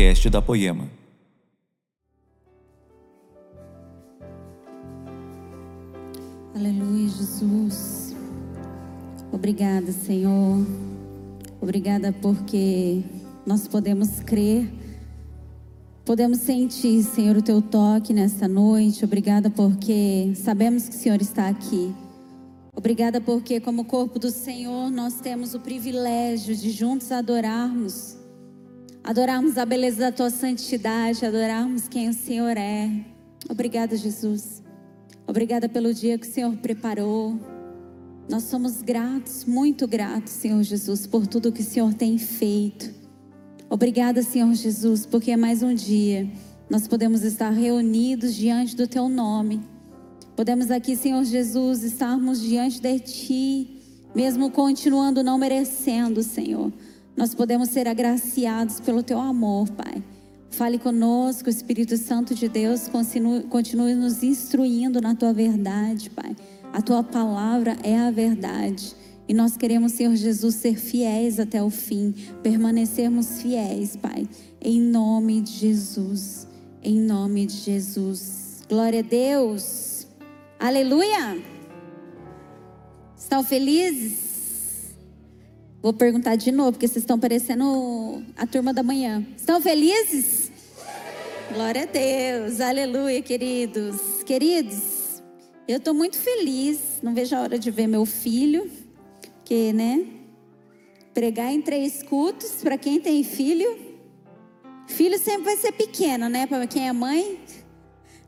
podcast da Poema. Aleluia, Jesus. Obrigada, Senhor. Obrigada porque nós podemos crer, podemos sentir, Senhor, o teu toque nesta noite. Obrigada porque sabemos que o Senhor está aqui. Obrigada porque, como corpo do Senhor, nós temos o privilégio de juntos adorarmos, adorarmos a beleza da tua santidade, adorarmos quem o Senhor é. Obrigada, Jesus. Obrigada pelo dia que o Senhor preparou. Nós somos gratos, muito gratos, Senhor Jesus, por tudo que o Senhor tem feito. Obrigada, Senhor Jesus, porque é mais um dia nós podemos estar reunidos diante do Teu nome. Podemos aqui, Senhor Jesus, estarmos diante de Ti, mesmo continuando não merecendo, Senhor. Nós podemos ser agraciados pelo Teu amor, Pai. Fale conosco, Espírito Santo de Deus, continue, continue nos instruindo na Tua verdade, Pai. A Tua palavra é a verdade. E nós queremos, Senhor Jesus, ser fiéis até o fim, permanecermos fiéis, Pai, em nome de Jesus, em nome de Jesus. Glória a Deus, aleluia. Estão felizes? Vou perguntar de novo, porque vocês estão parecendo a turma da manhã. Estão felizes? Glória a Deus, aleluia, queridos. Queridos, eu estou muito feliz, não vejo a hora de ver meu filho porque, né? Pregar em três cultos, para quem tem filho, filho sempre vai ser pequeno, né? Para quem é mãe,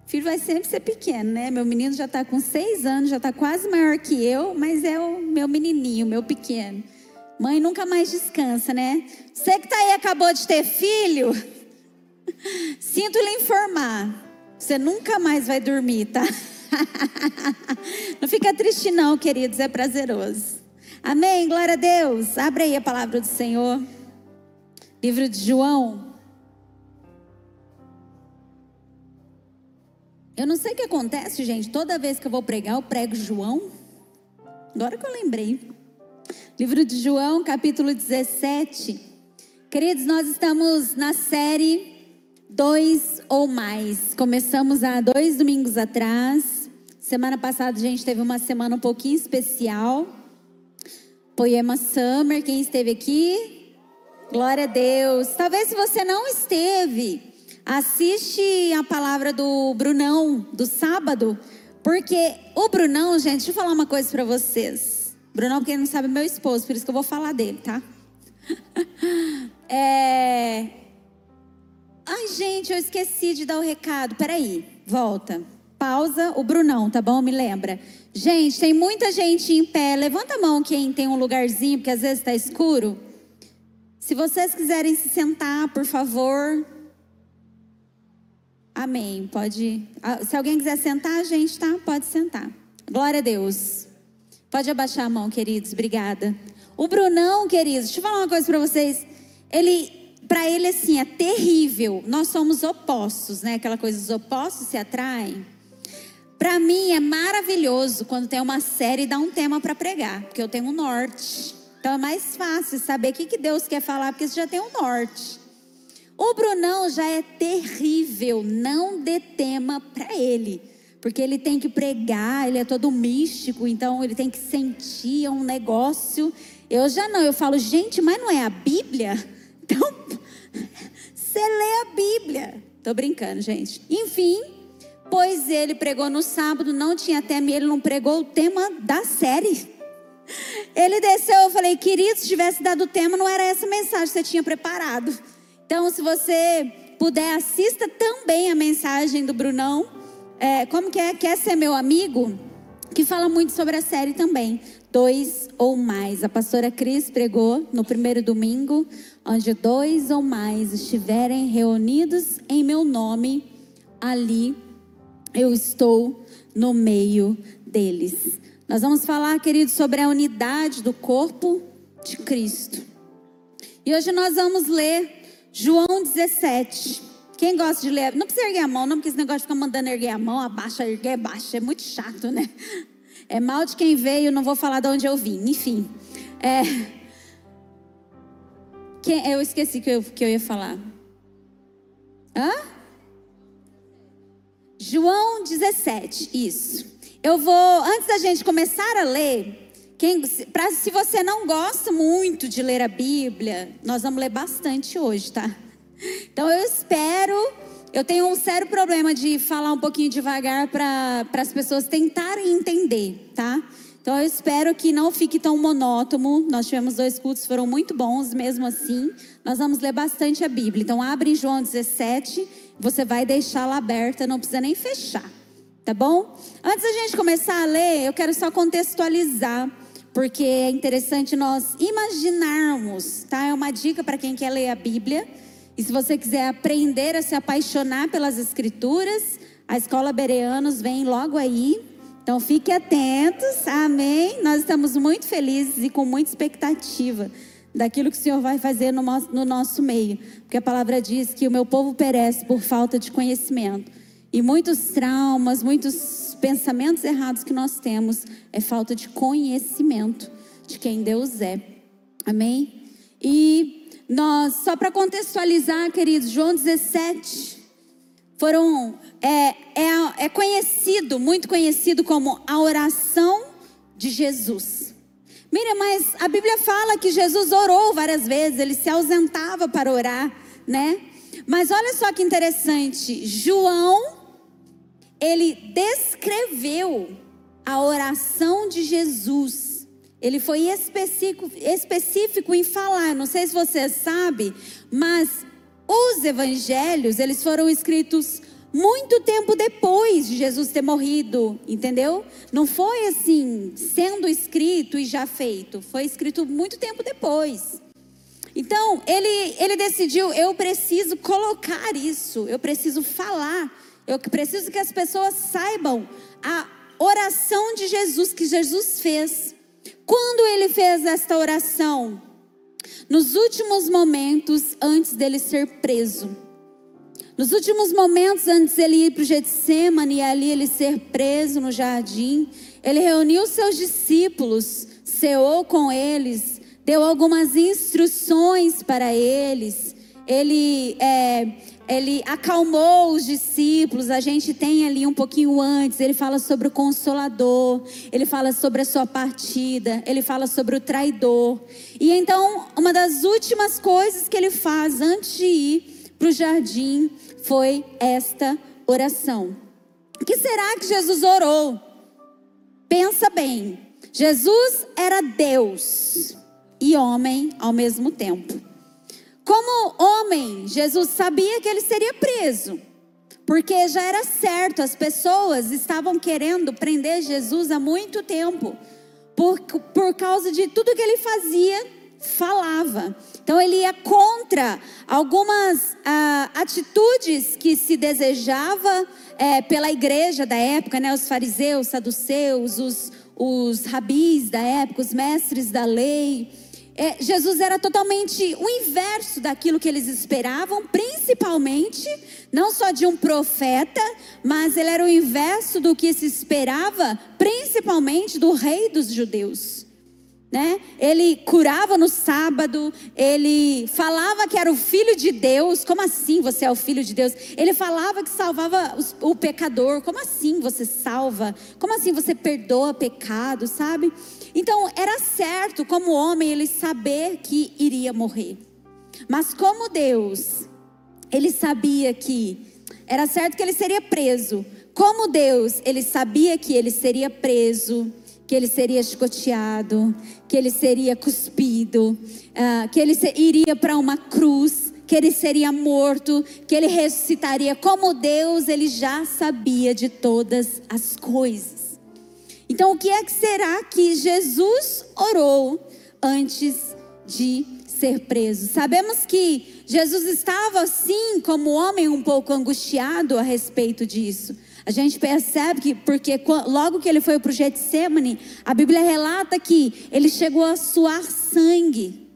filho vai sempre ser pequeno, né? Meu menino já está com seis anos, já está quase maior que eu, mas é o meu menininho, meu pequeno. Mãe nunca mais descansa, né? Você que está aí acabou de ter filho, sinto lhe informar, você nunca mais vai dormir, tá? Não fica triste não, queridos, é prazeroso. Amém, glória a Deus. Abre aí a palavra do Senhor. Livro de João. Eu não sei o que acontece, gente. Toda vez que eu vou pregar, eu prego João. Agora que eu lembrei. Livro de João, capítulo 17. Queridos, nós estamos na série Dois ou Mais. Começamos há dois domingos atrás. Semana passada a gente teve uma semana um pouquinho especial. Poema Summer, quem esteve aqui? Glória a Deus. Talvez se você não esteve, assiste a palavra do Brunão, do sábado, porque o Brunão, gente, deixa eu falar uma coisa para vocês. Brunão, quem não sabe, meu esposo, por isso que eu vou falar dele, tá? é... Ai, gente, eu esqueci de dar o recado. Peraí, volta. Pausa, o Brunão, tá bom? Me lembra. Gente, tem muita gente em pé. Levanta a mão quem tem um lugarzinho, porque às vezes está escuro. Se vocês quiserem se sentar, por favor. Amém. Pode. Se alguém quiser sentar, gente, tá? Pode sentar. Glória a Deus. Pode abaixar a mão, queridos. Obrigada. O Brunão, queridos, deixa eu falar uma coisa para vocês. Ele, para ele assim, é terrível. Nós somos opostos, né? Aquela coisa, os opostos se atraem. Para mim é maravilhoso quando tem uma série e dá um tema para pregar, porque eu tenho um norte. Então é mais fácil saber o que, que Deus quer falar, porque você já tem um norte. O Brunão já é terrível, não dê tema para ele, porque ele tem que pregar, ele é todo místico, então ele tem que sentir um negócio. Eu já não, eu falo, gente, mas não é a Bíblia? Então, você lê a Bíblia. Tô brincando, gente. Enfim, Pois ele pregou no sábado, não tinha tema ele não pregou o tema da série. Ele desceu, eu falei, querido, se tivesse dado o tema, não era essa mensagem que você tinha preparado. Então, se você puder, assista também a mensagem do Brunão. É, como que é? Quer ser meu amigo? Que fala muito sobre a série também. Dois ou mais. A pastora Cris pregou no primeiro domingo, onde dois ou mais estiverem reunidos em meu nome, ali eu estou no meio deles. Nós vamos falar, queridos, sobre a unidade do corpo de Cristo. E hoje nós vamos ler João 17. Quem gosta de ler? Não precisa erguer a mão, não, porque esse negócio de ficar mandando erguer a mão, abaixa, erguer, abaixa. É muito chato, né? É mal de quem veio, não vou falar de onde eu vim. Enfim. É... Quem... Eu esqueci que eu, que eu ia falar. Hã? João 17, isso. Eu vou, antes da gente começar a ler, quem, pra, se você não gosta muito de ler a Bíblia, nós vamos ler bastante hoje, tá? Então eu espero. Eu tenho um sério problema de falar um pouquinho devagar para as pessoas tentarem entender, tá? Então eu espero que não fique tão monótono. Nós tivemos dois cultos, foram muito bons, mesmo assim. Nós vamos ler bastante a Bíblia. Então abre em João 17, você vai deixá-la aberta, não precisa nem fechar, tá bom? Antes da gente começar a ler, eu quero só contextualizar porque é interessante nós imaginarmos, tá? É uma dica para quem quer ler a Bíblia. E se você quiser aprender a se apaixonar pelas Escrituras, a Escola Bereanos vem logo aí. Então fique atentos, amém? Nós estamos muito felizes e com muita expectativa daquilo que o Senhor vai fazer no nosso, no nosso meio. Porque a palavra diz que o meu povo perece por falta de conhecimento. E muitos traumas, muitos pensamentos errados que nós temos é falta de conhecimento de quem Deus é. Amém? E nós, só para contextualizar, queridos, João 17 foram é, é, é conhecido, muito conhecido como a oração de Jesus. Mira, mas a Bíblia fala que Jesus orou várias vezes, ele se ausentava para orar, né? Mas olha só que interessante, João ele descreveu a oração de Jesus. Ele foi específico, específico em falar. Não sei se você sabe, mas os evangelhos, eles foram escritos muito tempo depois de Jesus ter morrido, entendeu? Não foi assim, sendo escrito e já feito. Foi escrito muito tempo depois. Então, ele, ele decidiu: eu preciso colocar isso, eu preciso falar eu preciso que as pessoas saibam a oração de Jesus que Jesus fez. Quando ele fez esta oração? Nos últimos momentos antes dele ser preso. Nos últimos momentos antes dele ir para o Getsemane e ali ele ser preso no jardim, ele reuniu seus discípulos, ceou com eles, deu algumas instruções para eles. Ele é, ele acalmou os discípulos. A gente tem ali um pouquinho antes, ele fala sobre o consolador, ele fala sobre a sua partida, ele fala sobre o traidor. E então, uma das últimas coisas que ele faz antes de ir para o jardim foi esta oração. O que será que Jesus orou? Pensa bem. Jesus era Deus e homem ao mesmo tempo. Como homem, Jesus sabia que ele seria preso, porque já era certo, as pessoas estavam querendo prender Jesus há muito tempo, por, por causa de tudo que ele fazia, falava. Então ele ia contra algumas ah, atitudes que se desejava é, pela igreja da época, né? Os fariseus, saduceus, os, os rabis da época, os mestres da lei é, Jesus era totalmente o inverso daquilo que eles esperavam, principalmente, não só de um profeta, mas ele era o inverso do que se esperava, principalmente do rei dos judeus. Né? Ele curava no sábado, ele falava que era o filho de Deus. Como assim você é o filho de Deus? Ele falava que salvava o pecador. Como assim você salva? Como assim você perdoa pecado, sabe? Então, era certo, como homem, ele saber que iria morrer. Mas, como Deus, ele sabia que era certo que ele seria preso. Como Deus, ele sabia que ele seria preso, que ele seria chicoteado, que ele seria cuspido, uh, que ele iria para uma cruz, que ele seria morto, que ele ressuscitaria. Como Deus, ele já sabia de todas as coisas. Então, o que é que será que Jesus orou antes de ser preso? Sabemos que Jesus estava, assim, como homem, um pouco angustiado a respeito disso. A gente percebe que, porque logo que ele foi para o Getsemane, a Bíblia relata que ele chegou a suar sangue,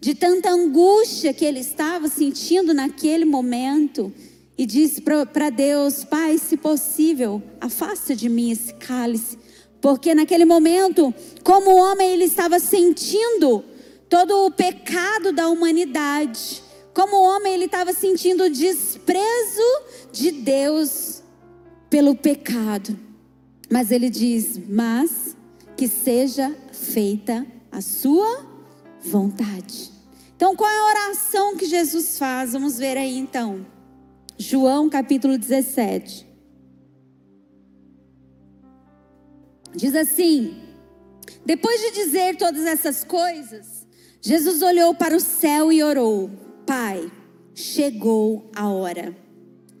de tanta angústia que ele estava sentindo naquele momento, e disse para Deus: Pai, se possível, afasta de mim esse cálice. Porque naquele momento, como homem, ele estava sentindo todo o pecado da humanidade, como o homem ele estava sentindo desprezo de Deus pelo pecado. Mas ele diz: "Mas que seja feita a sua vontade". Então, qual é a oração que Jesus faz? Vamos ver aí então. João capítulo 17. Diz assim: Depois de dizer todas essas coisas, Jesus olhou para o céu e orou: Pai, chegou a hora.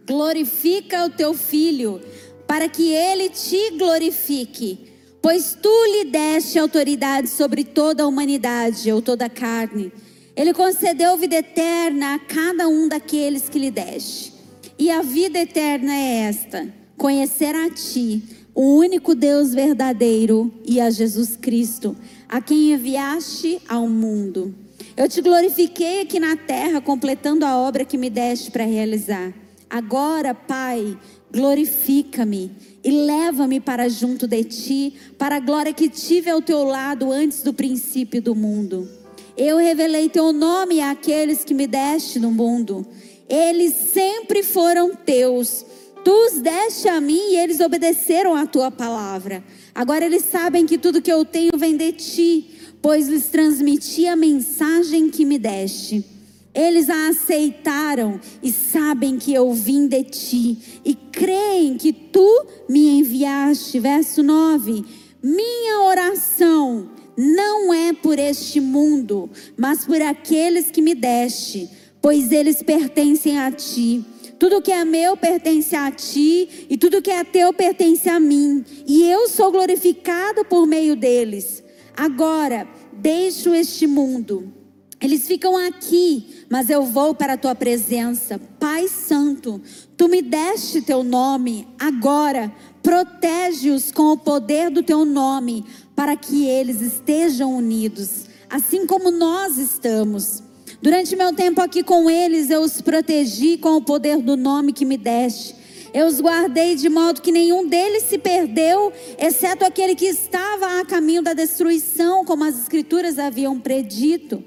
Glorifica o teu filho, para que ele te glorifique, pois tu lhe deste autoridade sobre toda a humanidade ou toda a carne. Ele concedeu vida eterna a cada um daqueles que lhe deste. E a vida eterna é esta: conhecer a ti, o único Deus verdadeiro, e a Jesus Cristo, a quem enviaste ao mundo. Eu te glorifiquei aqui na terra, completando a obra que me deste para realizar. Agora, Pai, glorifica-me e leva-me para junto de ti, para a glória que tive ao teu lado antes do princípio do mundo. Eu revelei teu nome àqueles que me deste no mundo. Eles sempre foram teus. Tu os deste a mim e eles obedeceram à tua palavra. Agora eles sabem que tudo que eu tenho vem de ti pois lhes transmiti a mensagem que me deste. Eles a aceitaram e sabem que eu vim de ti e creem que tu me enviaste. Verso 9: Minha oração não é por este mundo, mas por aqueles que me deste, pois eles pertencem a ti. Tudo que é meu pertence a ti, e tudo que é teu pertence a mim, e eu sou glorificado por meio deles. Agora, deixo este mundo. Eles ficam aqui, mas eu vou para a tua presença. Pai Santo, tu me deste teu nome, agora protege-os com o poder do teu nome, para que eles estejam unidos, assim como nós estamos. Durante meu tempo aqui com eles, eu os protegi com o poder do nome que me deste. Eu os guardei de modo que nenhum deles se perdeu, exceto aquele que estava a caminho da destruição, como as Escrituras haviam predito.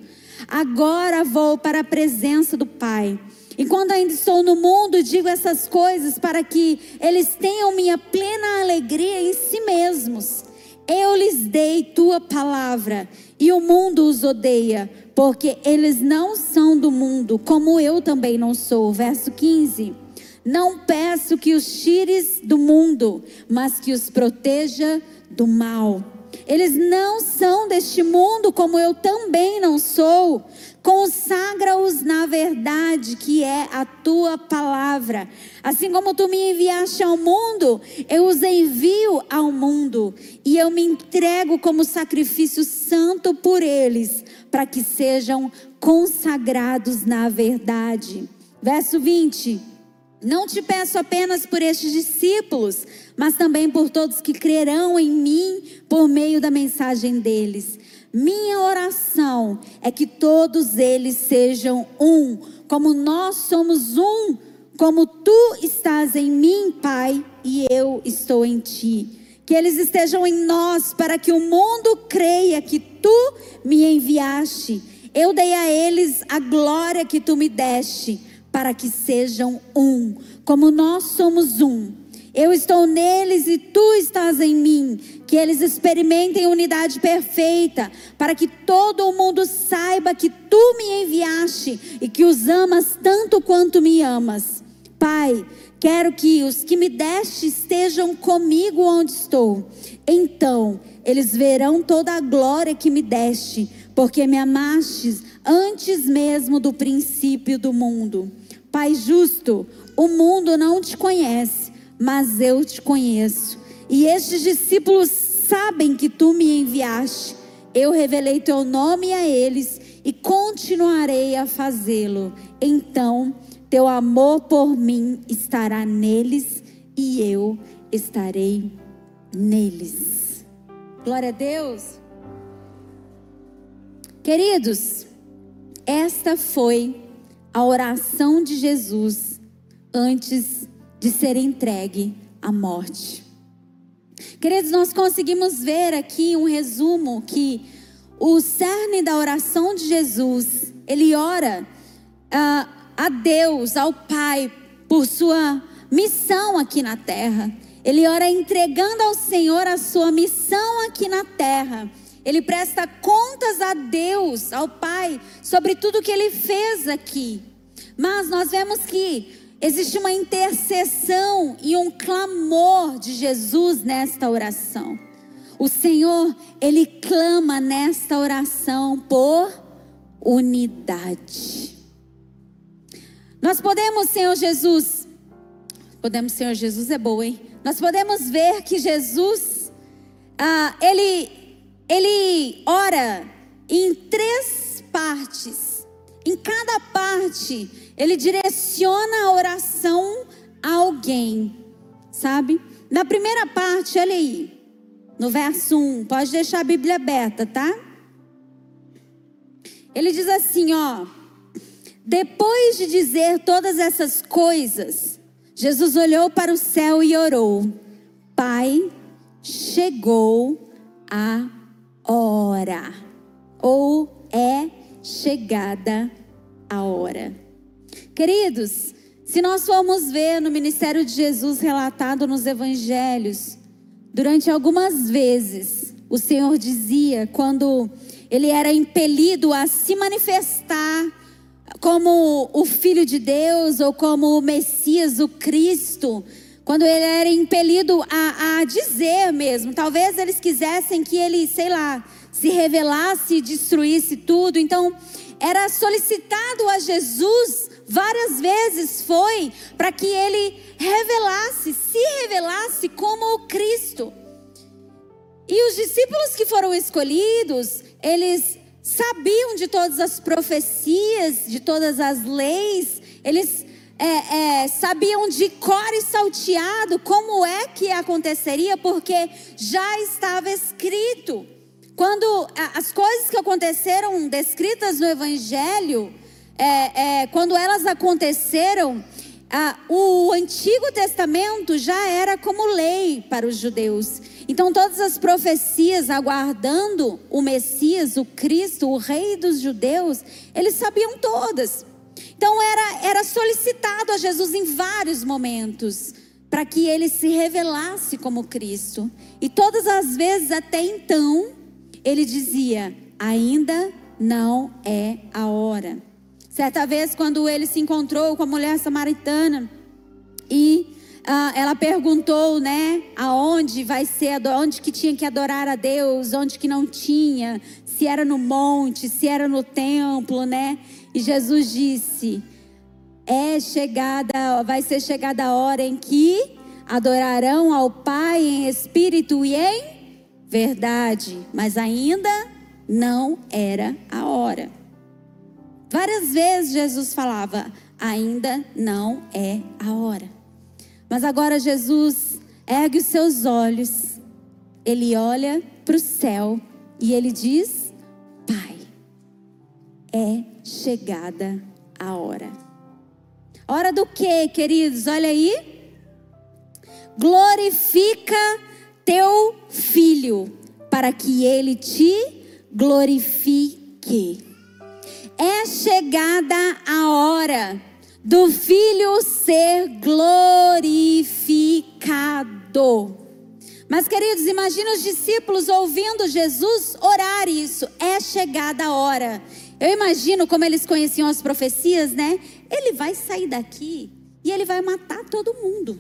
Agora vou para a presença do Pai. E quando ainda estou no mundo, digo essas coisas para que eles tenham minha plena alegria em si mesmos. Eu lhes dei tua palavra, e o mundo os odeia, porque eles não são do mundo, como eu também não sou. Verso 15. Não peço que os tires do mundo, mas que os proteja do mal. Eles não são deste mundo, como eu também não sou. Consagra-os na verdade, que é a tua palavra. Assim como tu me enviaste ao mundo, eu os envio ao mundo. E eu me entrego como sacrifício santo por eles, para que sejam consagrados na verdade. Verso 20. Não te peço apenas por estes discípulos, mas também por todos que crerão em mim por meio da mensagem deles. Minha oração é que todos eles sejam um, como nós somos um, como tu estás em mim, Pai, e eu estou em ti. Que eles estejam em nós, para que o mundo creia que tu me enviaste. Eu dei a eles a glória que tu me deste para que sejam um, como nós somos um. Eu estou neles e tu estás em mim. Que eles experimentem unidade perfeita, para que todo o mundo saiba que tu me enviaste e que os amas tanto quanto me amas. Pai, quero que os que me deste estejam comigo onde estou. Então eles verão toda a glória que me deste, porque me amastes antes mesmo do princípio do mundo. Pai justo, o mundo não te conhece, mas eu te conheço. E estes discípulos sabem que tu me enviaste. Eu revelei teu nome a eles e continuarei a fazê-lo. Então, teu amor por mim estará neles e eu estarei neles. Glória a Deus. Queridos, esta foi a oração de Jesus antes de ser entregue à morte. Queridos, nós conseguimos ver aqui um resumo que o cerne da oração de Jesus, ele ora uh, a Deus, ao Pai, por sua missão aqui na terra. Ele ora entregando ao Senhor a sua missão aqui na terra. Ele presta contas a Deus, ao Pai, sobre tudo que ele fez aqui. Mas nós vemos que existe uma intercessão e um clamor de Jesus nesta oração. O Senhor, ele clama nesta oração por unidade. Nós podemos, Senhor Jesus, podemos, Senhor Jesus é bom, hein? Nós podemos ver que Jesus, ah, ele, ele ora em três partes. Em cada parte, ele direciona a oração a alguém, sabe? Na primeira parte, olha aí, no verso 1, pode deixar a Bíblia aberta, tá? Ele diz assim, ó: Depois de dizer todas essas coisas, Jesus olhou para o céu e orou: Pai, chegou a hora. Ou é chegada a hora. Queridos, se nós formos ver no ministério de Jesus relatado nos evangelhos, durante algumas vezes o Senhor dizia quando ele era impelido a se manifestar como o Filho de Deus ou como o Messias, o Cristo, quando ele era impelido a, a dizer mesmo, talvez eles quisessem que ele, sei lá, se revelasse e destruísse tudo, então era solicitado a Jesus várias vezes foi para que ele revelasse, se revelasse como o Cristo. E os discípulos que foram escolhidos, eles sabiam de todas as profecias, de todas as leis, eles é, é, sabiam de cor e salteado como é que aconteceria, porque já estava escrito. Quando as coisas que aconteceram descritas no Evangelho, é, é quando elas aconteceram, o Antigo Testamento já era como lei para os judeus. Então, todas as profecias aguardando o Messias, o Cristo, o Rei dos judeus, eles sabiam todas. Então, era, era solicitado a Jesus em vários momentos para que ele se revelasse como Cristo. E todas as vezes até então, ele dizia: ainda não é a hora. Certa vez, quando ele se encontrou com a mulher samaritana e ah, ela perguntou, né, aonde vai ser, onde que tinha que adorar a Deus, onde que não tinha, se era no monte, se era no templo, né? E Jesus disse: é chegada, vai ser chegada a hora em que adorarão ao Pai em espírito e em verdade, mas ainda não era a hora. Várias vezes Jesus falava: ainda não é a hora. Mas agora Jesus ergue os seus olhos, ele olha para o céu e ele diz: Pai, é chegada a hora. Hora do que, queridos? Olha aí. Glorifica teu filho, para que ele te glorifique é chegada a hora do Filho ser glorificado. Mas, queridos, imagina os discípulos ouvindo Jesus orar isso. É chegada a hora. Eu imagino como eles conheciam as profecias, né? Ele vai sair daqui e ele vai matar todo mundo.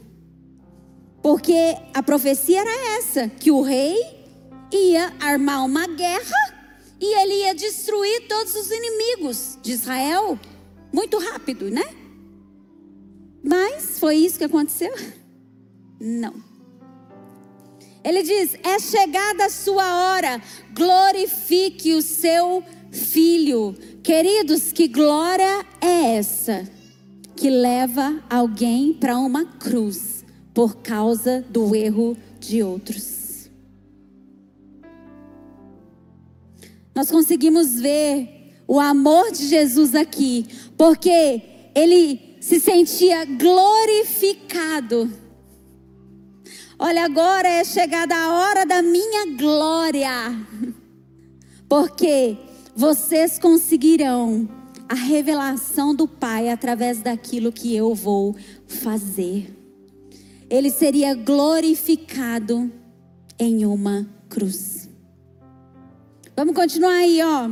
Porque a profecia era essa: que o rei ia armar uma guerra e ele ia destruir todos os inimigos de Israel muito rápido, né? Mas foi isso que aconteceu? Não. Ele diz: É chegada a sua hora, glorifique o seu filho. Queridos, que glória é essa que leva alguém para uma cruz por causa do erro de outros? Nós conseguimos ver o amor de Jesus aqui, porque ele se sentia glorificado. Olha, agora é chegada a hora da minha glória, porque vocês conseguirão a revelação do Pai através daquilo que eu vou fazer. Ele seria glorificado em uma cruz. Vamos continuar aí, ó.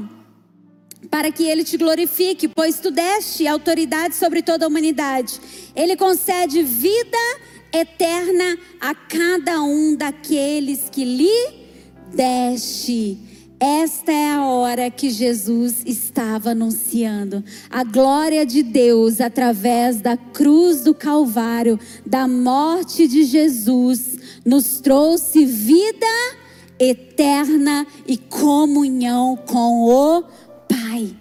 Para que ele te glorifique, pois tu deste autoridade sobre toda a humanidade. Ele concede vida eterna a cada um daqueles que lhe deste. Esta é a hora que Jesus estava anunciando. A glória de Deus através da cruz do Calvário, da morte de Jesus, nos trouxe vida eterna e comunhão com o Pai.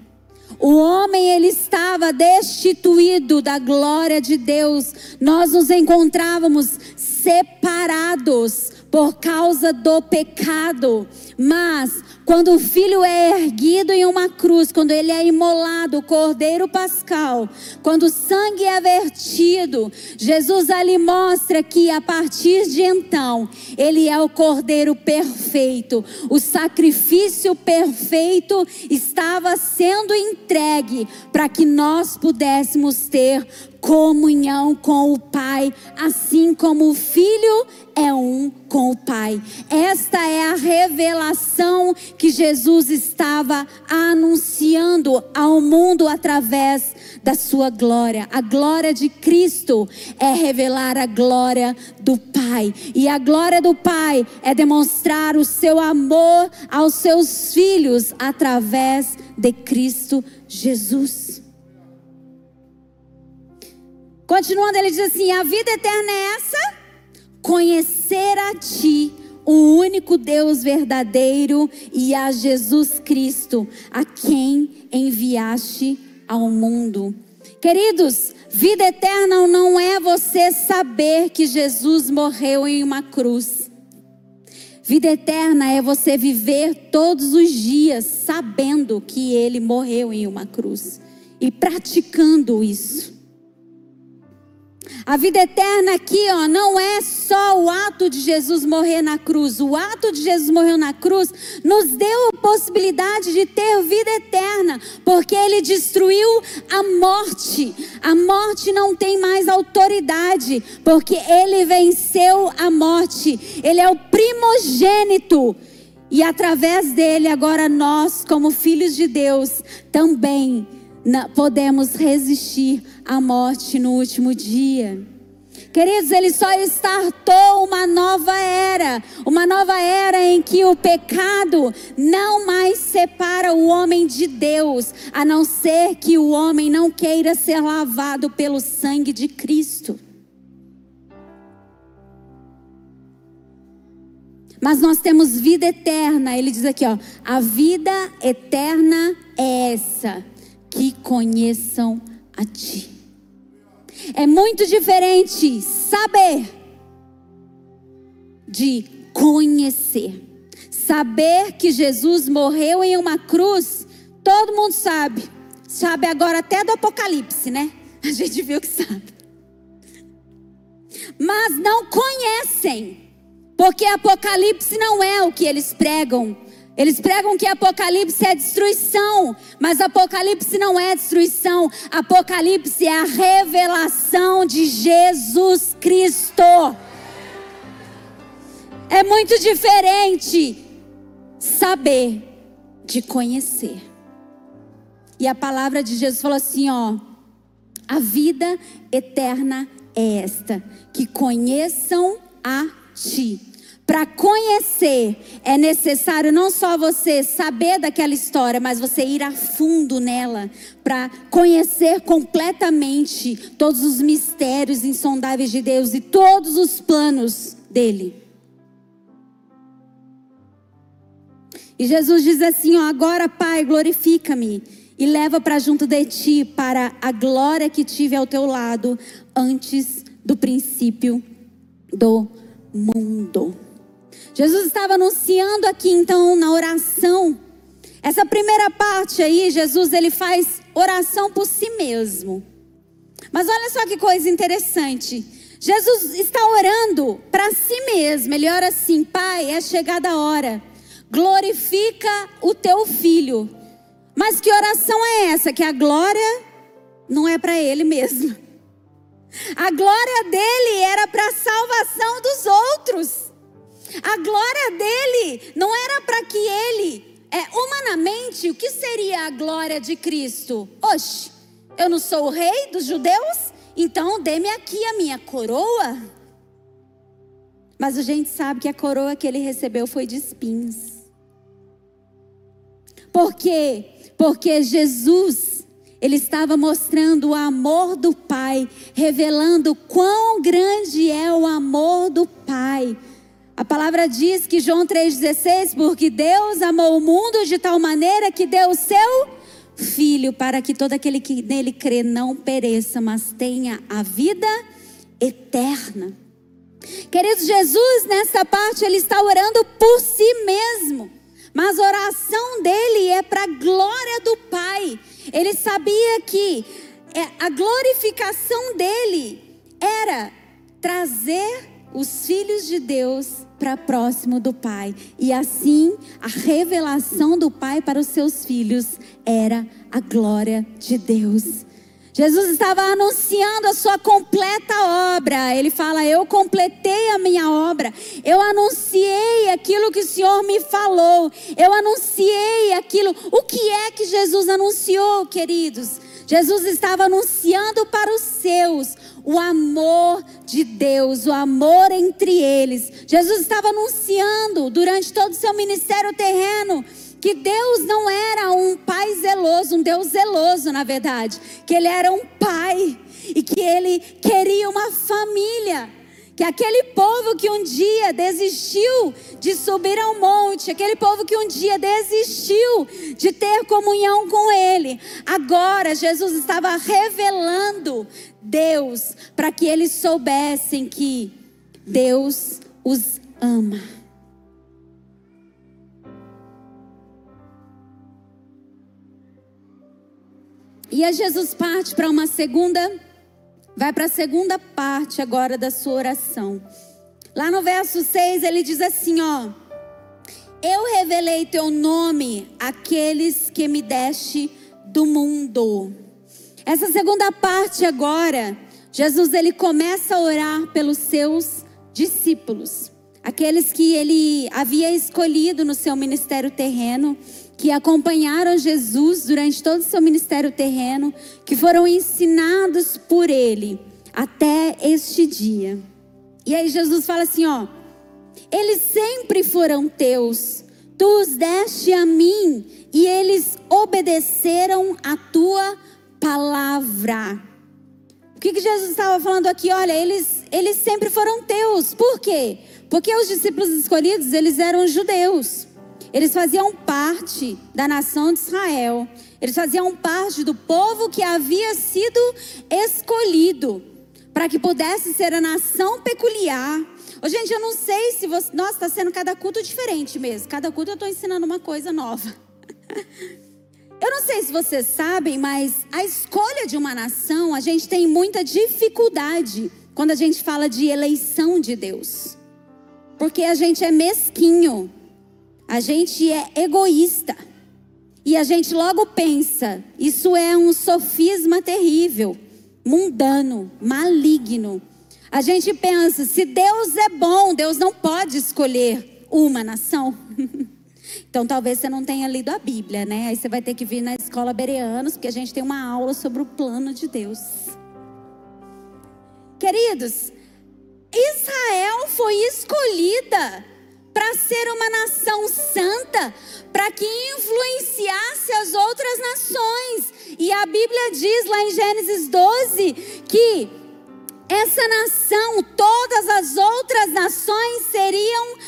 O homem ele estava destituído da glória de Deus. Nós nos encontrávamos separados por causa do pecado. Mas quando o filho é erguido em uma cruz, quando ele é imolado, o cordeiro pascal, quando o sangue é vertido, Jesus ali mostra que a partir de então, ele é o cordeiro perfeito. O sacrifício perfeito estava sendo entregue para que nós pudéssemos ter comunhão com o Pai, assim como o Filho é um com o Pai. Esta é a revelação que Jesus estava anunciando ao mundo através da sua glória. A glória de Cristo é revelar a glória do Pai. E a glória do Pai é demonstrar o seu amor aos seus filhos através de Cristo Jesus. Continuando, ele diz assim: a vida eterna é essa? Conhecer a Ti, o único Deus verdadeiro, e a Jesus Cristo, a quem enviaste ao mundo. Queridos, vida eterna não é você saber que Jesus morreu em uma cruz. Vida eterna é você viver todos os dias sabendo que ele morreu em uma cruz e praticando isso. A vida eterna aqui, ó, não é só o ato de Jesus morrer na cruz. O ato de Jesus morrer na cruz nos deu a possibilidade de ter vida eterna, porque ele destruiu a morte. A morte não tem mais autoridade, porque ele venceu a morte. Ele é o primogênito. E através dele, agora nós, como filhos de Deus, também podemos resistir à morte no último dia. Queridos, ele só startou uma nova era, uma nova era em que o pecado não mais separa o homem de Deus, a não ser que o homem não queira ser lavado pelo sangue de Cristo. Mas nós temos vida eterna. Ele diz aqui, ó, a vida eterna é essa que conheçam a Ti. É muito diferente saber de conhecer. Saber que Jesus morreu em uma cruz, todo mundo sabe. Sabe agora até do Apocalipse, né? A gente viu que sabe. Mas não conhecem, porque Apocalipse não é o que eles pregam. Eles pregam que Apocalipse é destruição, mas Apocalipse não é destruição. Apocalipse é a revelação de Jesus Cristo. É muito diferente saber de conhecer. E a palavra de Jesus falou assim, ó: A vida eterna é esta, que conheçam a ti para conhecer, é necessário não só você saber daquela história, mas você ir a fundo nela, para conhecer completamente todos os mistérios insondáveis de Deus e todos os planos dele. E Jesus diz assim: ó, agora, Pai, glorifica-me e leva para junto de ti para a glória que tive ao teu lado antes do princípio do mundo. Jesus estava anunciando aqui então na oração. Essa primeira parte aí, Jesus ele faz oração por si mesmo. Mas olha só que coisa interessante. Jesus está orando para si mesmo. Ele ora assim: Pai, é chegada a hora. Glorifica o teu filho. Mas que oração é essa? Que a glória não é para ele mesmo. A glória dele era para a salvação dos outros. A glória dele não era para que ele, é, humanamente, o que seria a glória de Cristo? Oxe, eu não sou o rei dos judeus? Então dê-me aqui a minha coroa. Mas a gente sabe que a coroa que ele recebeu foi de espinhos. Por quê? Porque Jesus, ele estava mostrando o amor do Pai, revelando quão grande é o amor do Pai. A palavra diz que João 3,16, porque Deus amou o mundo de tal maneira que deu o seu Filho, para que todo aquele que nele crê não pereça, mas tenha a vida eterna. Queridos, Jesus, nessa parte, ele está orando por si mesmo. Mas a oração dele é para a glória do Pai. Ele sabia que é, a glorificação dele era trazer os filhos de Deus para próximo do Pai. E assim, a revelação do Pai para os seus filhos era a glória de Deus. Jesus estava anunciando a sua completa obra. Ele fala: Eu completei a minha obra. Eu anunciei aquilo que o Senhor me falou. Eu anunciei aquilo. O que é que Jesus anunciou, queridos? Jesus estava anunciando para os seus o amor de Deus, o amor entre eles. Jesus estava anunciando durante todo o seu ministério terreno que Deus não era um pai zeloso, um Deus zeloso, na verdade, que ele era um pai e que ele queria uma família. Que aquele povo que um dia desistiu de subir ao monte, aquele povo que um dia desistiu de ter comunhão com Ele, agora Jesus estava revelando Deus para que eles soubessem que Deus os ama. E aí Jesus parte para uma segunda, vai para a segunda parte agora da sua oração. Lá no verso 6 ele diz assim, ó: Eu revelei teu nome àqueles que me deste do mundo. Essa segunda parte agora, Jesus ele começa a orar pelos seus discípulos, aqueles que ele havia escolhido no seu ministério terreno que acompanharam Jesus durante todo o seu ministério terreno, que foram ensinados por ele até este dia. E aí Jesus fala assim, ó: Eles sempre foram teus, tu os deste a mim e eles obedeceram a tua palavra. O que, que Jesus estava falando aqui? Olha, eles, eles sempre foram teus. Por quê? Porque os discípulos escolhidos, eles eram judeus. Eles faziam parte da nação de Israel. Eles faziam parte do povo que havia sido escolhido para que pudesse ser a nação peculiar. Ô, gente, eu não sei se você. Nossa, está sendo cada culto diferente mesmo. Cada culto eu estou ensinando uma coisa nova. Eu não sei se vocês sabem, mas a escolha de uma nação, a gente tem muita dificuldade quando a gente fala de eleição de Deus. Porque a gente é mesquinho. A gente é egoísta. E a gente logo pensa, isso é um sofisma terrível, mundano, maligno. A gente pensa, se Deus é bom, Deus não pode escolher uma nação. então talvez você não tenha lido a Bíblia, né? Aí você vai ter que vir na escola Bereanos, porque a gente tem uma aula sobre o plano de Deus. Queridos, Israel foi escolhida para ser uma nação santa, para que influenciasse as outras nações. E a Bíblia diz lá em Gênesis 12 que essa nação, todas as outras nações seriam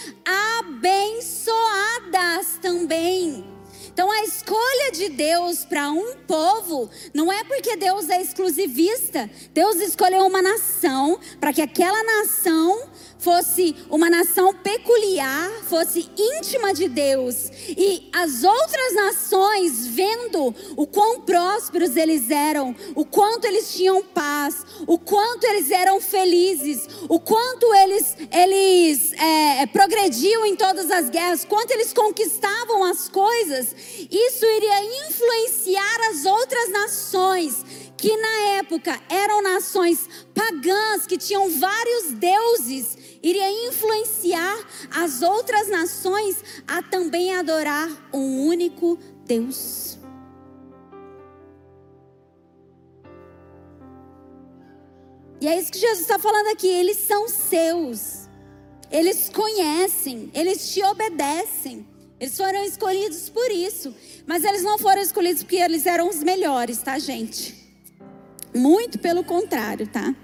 abençoadas também. Então a escolha de Deus para um povo não é porque Deus é exclusivista. Deus escolheu uma nação para que aquela nação fosse uma nação peculiar, fosse íntima de Deus, e as outras nações, vendo o quão prósperos eles eram, o quanto eles tinham paz, o quanto eles eram felizes, o quanto eles, eles é, progrediam em todas as guerras, quanto eles conquistavam as coisas, isso iria influenciar as outras nações, que na época eram nações pagãs, que tinham vários deuses, iria influenciar as outras nações a também adorar um único Deus. E é isso que Jesus está falando aqui. Eles são seus. Eles conhecem. Eles te obedecem. Eles foram escolhidos por isso. Mas eles não foram escolhidos porque eles eram os melhores, tá, gente? Muito pelo contrário, tá?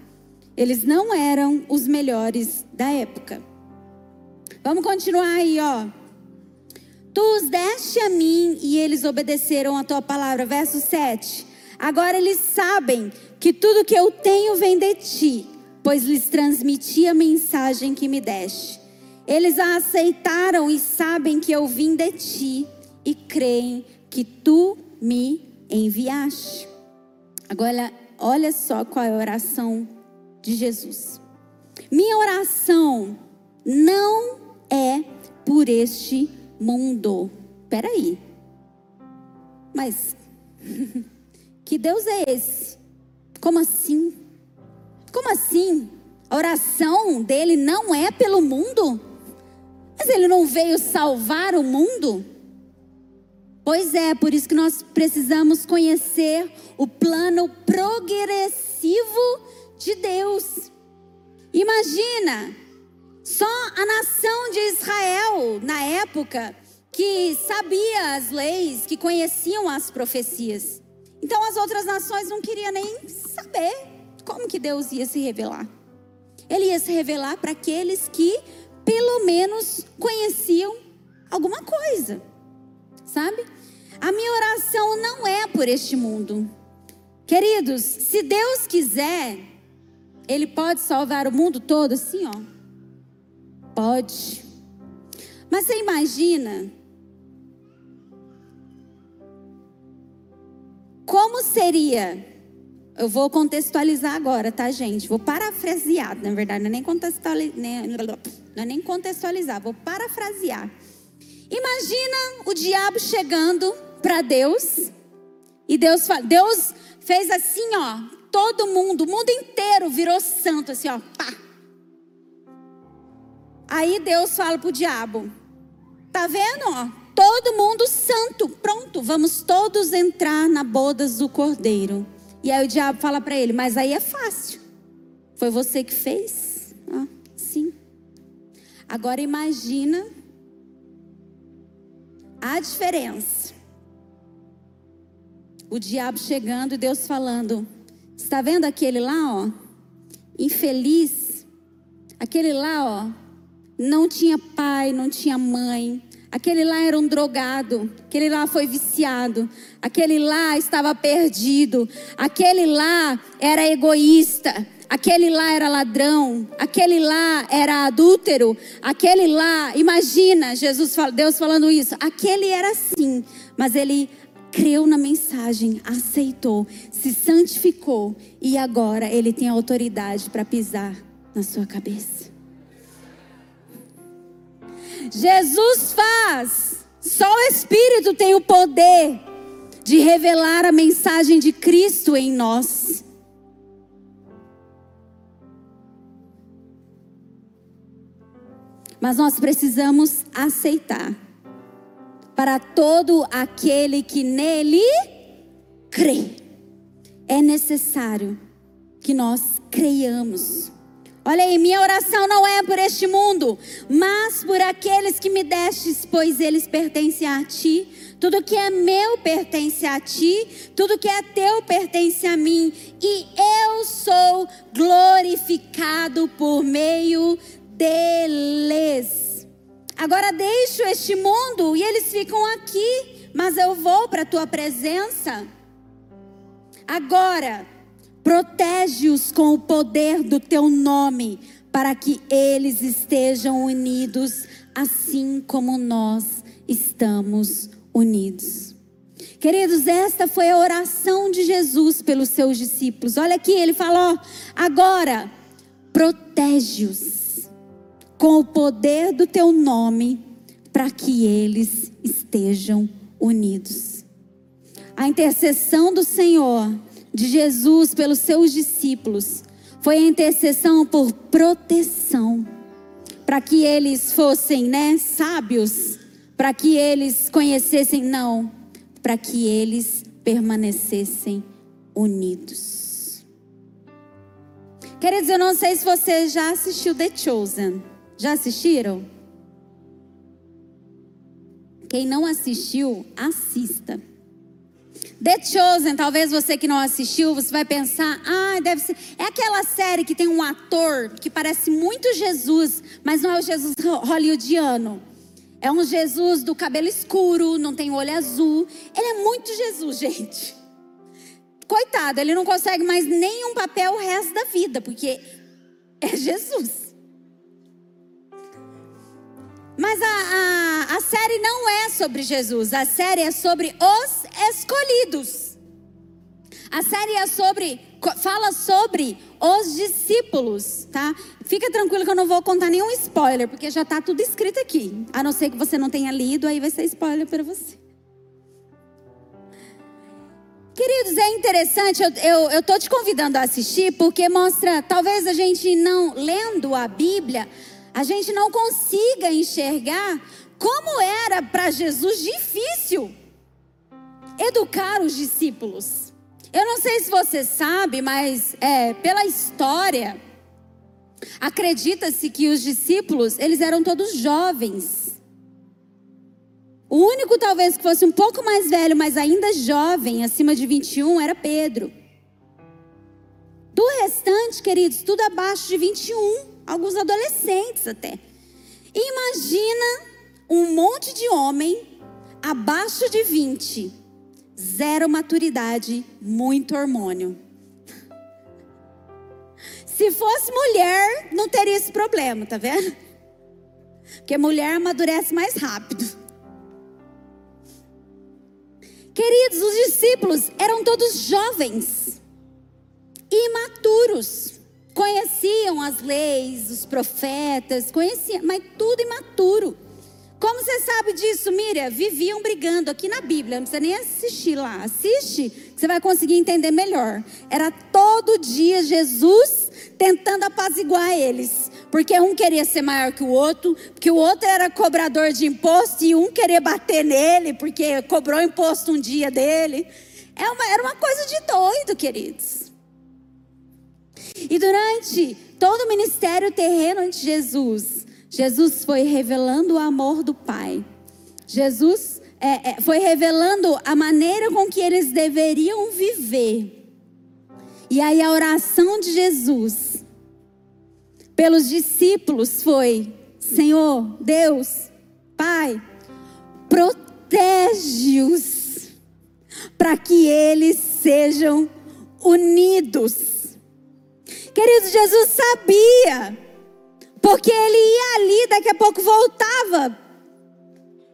Eles não eram os melhores da época. Vamos continuar aí, ó. Tu os deste a mim e eles obedeceram a tua palavra. Verso 7. Agora eles sabem que tudo que eu tenho vem de ti, pois lhes transmiti a mensagem que me deste. Eles a aceitaram e sabem que eu vim de ti e creem que tu me enviaste. Agora, olha só qual é a oração de Jesus. Minha oração não é por este mundo. Peraí. Mas que Deus é esse? Como assim? Como assim? A oração dele não é pelo mundo? Mas ele não veio salvar o mundo? Pois é, por isso que nós precisamos conhecer o plano progressivo de Deus. Imagina, só a nação de Israel, na época, que sabia as leis, que conheciam as profecias. Então as outras nações não queriam nem saber como que Deus ia se revelar. Ele ia se revelar para aqueles que pelo menos conheciam alguma coisa. Sabe? A minha oração não é por este mundo. Queridos, se Deus quiser, ele pode salvar o mundo todo assim, ó. Pode. Mas você imagina Como seria? Eu vou contextualizar agora, tá, gente? Vou parafrasear, na verdade, não é nem, contextualizar, não é nem contextualizar, vou parafrasear. Imagina o diabo chegando para Deus e Deus, Deus fez assim, ó, todo mundo, o mundo inteiro virou santo, assim, ó, pá. Aí Deus fala pro diabo, tá vendo, ó? todo mundo santo. Pronto, vamos todos entrar na bodas do cordeiro. E aí o diabo fala para ele: Mas aí é fácil. Foi você que fez? Ah, sim. Agora imagina a diferença. O diabo chegando e Deus falando: Está vendo aquele lá, ó? Infeliz. Aquele lá, ó, não tinha pai, não tinha mãe, Aquele lá era um drogado, aquele lá foi viciado, aquele lá estava perdido, aquele lá era egoísta, aquele lá era ladrão, aquele lá era adúltero, aquele lá, imagina Jesus, Deus falando isso, aquele era assim, mas ele creu na mensagem, aceitou, se santificou e agora ele tem autoridade para pisar na sua cabeça. Jesus faz. Só o Espírito tem o poder de revelar a mensagem de Cristo em nós. Mas nós precisamos aceitar. Para todo aquele que nele crê, é necessário que nós creiamos. Olha aí, minha oração não é por este mundo, mas por aqueles que me destes, pois eles pertencem a ti. Tudo que é meu pertence a ti, tudo que é teu pertence a mim, e eu sou glorificado por meio deles. Agora deixo este mundo e eles ficam aqui, mas eu vou para a tua presença. Agora, Protege-os com o poder do teu nome, para que eles estejam unidos, assim como nós estamos unidos. Queridos, esta foi a oração de Jesus pelos seus discípulos. Olha aqui, ele falou: agora, protege-os com o poder do teu nome, para que eles estejam unidos. A intercessão do Senhor, de Jesus pelos seus discípulos, foi a intercessão por proteção, para que eles fossem, né, sábios, para que eles conhecessem, não, para que eles permanecessem unidos. Queridos, eu não sei se você já assistiu The Chosen. Já assistiram? Quem não assistiu, assista. The Chosen, talvez você que não assistiu, você vai pensar, ah, deve ser. É aquela série que tem um ator que parece muito Jesus, mas não é o Jesus hollywoodiano. É um Jesus do cabelo escuro, não tem olho azul. Ele é muito Jesus, gente. Coitado, ele não consegue mais nenhum papel o resto da vida, porque é Jesus. Mas a, a, a série não é sobre Jesus, a série é sobre os escolhidos. A série é sobre, fala sobre os discípulos, tá? Fica tranquilo que eu não vou contar nenhum spoiler, porque já está tudo escrito aqui. A não ser que você não tenha lido, aí vai ser spoiler para você. Queridos, é interessante, eu estou te convidando a assistir, porque mostra, talvez a gente não, lendo a Bíblia, a gente não consiga enxergar como era para Jesus difícil educar os discípulos. Eu não sei se você sabe, mas é, pela história, acredita-se que os discípulos eles eram todos jovens. O único talvez que fosse um pouco mais velho, mas ainda jovem, acima de 21, era Pedro. Do restante, queridos, tudo abaixo de 21 alguns adolescentes até. Imagina um monte de homem abaixo de 20, zero maturidade, muito hormônio. Se fosse mulher, não teria esse problema, tá vendo? Porque mulher amadurece mais rápido. Queridos, os discípulos eram todos jovens, imaturos conheciam as leis, os profetas, conheciam, mas tudo imaturo. Como você sabe disso, Miriam? Viviam brigando aqui na Bíblia, não precisa nem assistir lá. Assiste, que você vai conseguir entender melhor. Era todo dia Jesus tentando apaziguar eles. Porque um queria ser maior que o outro, porque o outro era cobrador de imposto e um queria bater nele, porque cobrou imposto um dia dele. É uma, era uma coisa de doido, queridos. E durante todo o ministério terreno de Jesus, Jesus foi revelando o amor do Pai. Jesus é, é, foi revelando a maneira com que eles deveriam viver. E aí a oração de Jesus pelos discípulos foi: Senhor, Deus, Pai, protege-os para que eles sejam unidos Querido, Jesus sabia. Porque ele ia ali, daqui a pouco voltava.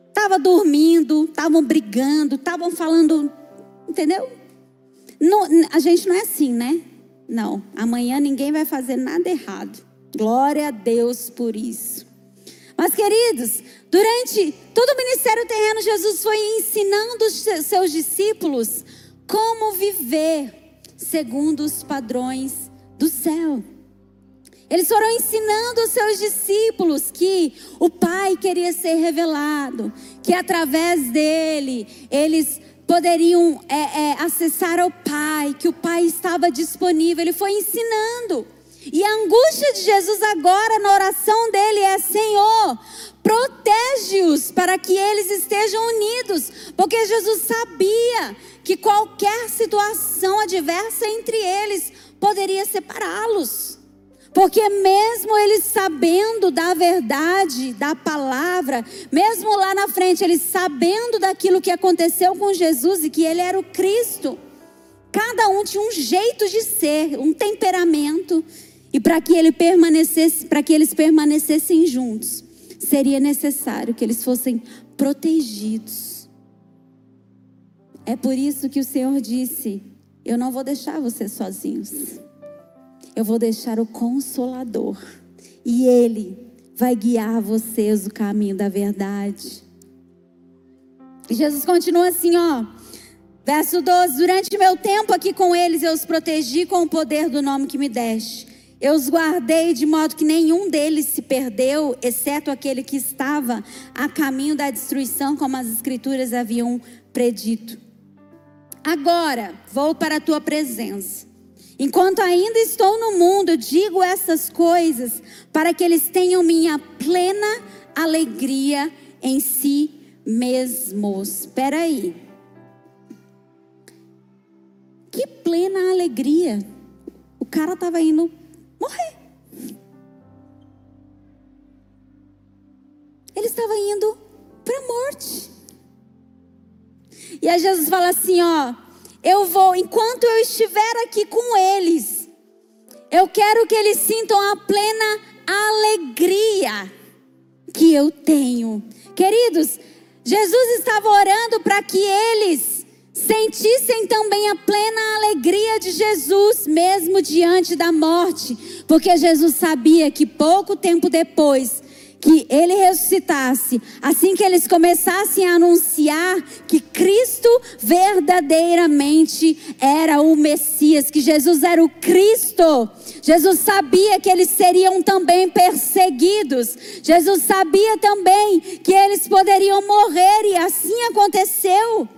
Estava dormindo, estavam brigando, estavam falando. Entendeu? Não, a gente não é assim, né? Não. Amanhã ninguém vai fazer nada errado. Glória a Deus por isso. Mas, queridos, durante todo o ministério terreno, Jesus foi ensinando os seus discípulos como viver segundo os padrões do céu. Eles foram ensinando os seus discípulos que o Pai queria ser revelado, que através dele eles poderiam é, é, acessar ao Pai, que o Pai estava disponível. Ele foi ensinando. E a angústia de Jesus agora na oração dele é: Senhor, protege-os para que eles estejam unidos, porque Jesus sabia que qualquer situação adversa entre eles poderia separá-los. Porque mesmo eles sabendo da verdade, da palavra, mesmo lá na frente, eles sabendo daquilo que aconteceu com Jesus e que ele era o Cristo, cada um tinha um jeito de ser, um temperamento, e para que ele permanecesse, para que eles permanecessem juntos, seria necessário que eles fossem protegidos. É por isso que o Senhor disse: eu não vou deixar vocês sozinhos. Eu vou deixar o consolador. E ele vai guiar vocês o caminho da verdade. E Jesus continua assim, ó. Verso 12: Durante meu tempo aqui com eles, eu os protegi com o poder do nome que me deste. Eu os guardei de modo que nenhum deles se perdeu, exceto aquele que estava a caminho da destruição, como as Escrituras haviam predito. Agora vou para a tua presença. Enquanto ainda estou no mundo, digo essas coisas para que eles tenham minha plena alegria em si mesmos. Espera aí. Que plena alegria. O cara estava indo morrer. Ele estava indo para a morte. E aí Jesus fala assim, ó, eu vou, enquanto eu estiver aqui com eles, eu quero que eles sintam a plena alegria que eu tenho. Queridos, Jesus estava orando para que eles sentissem também a plena alegria de Jesus, mesmo diante da morte, porque Jesus sabia que pouco tempo depois que ele ressuscitasse, assim que eles começassem a anunciar que Cristo verdadeiramente era o Messias, que Jesus era o Cristo. Jesus sabia que eles seriam também perseguidos. Jesus sabia também que eles poderiam morrer e assim aconteceu.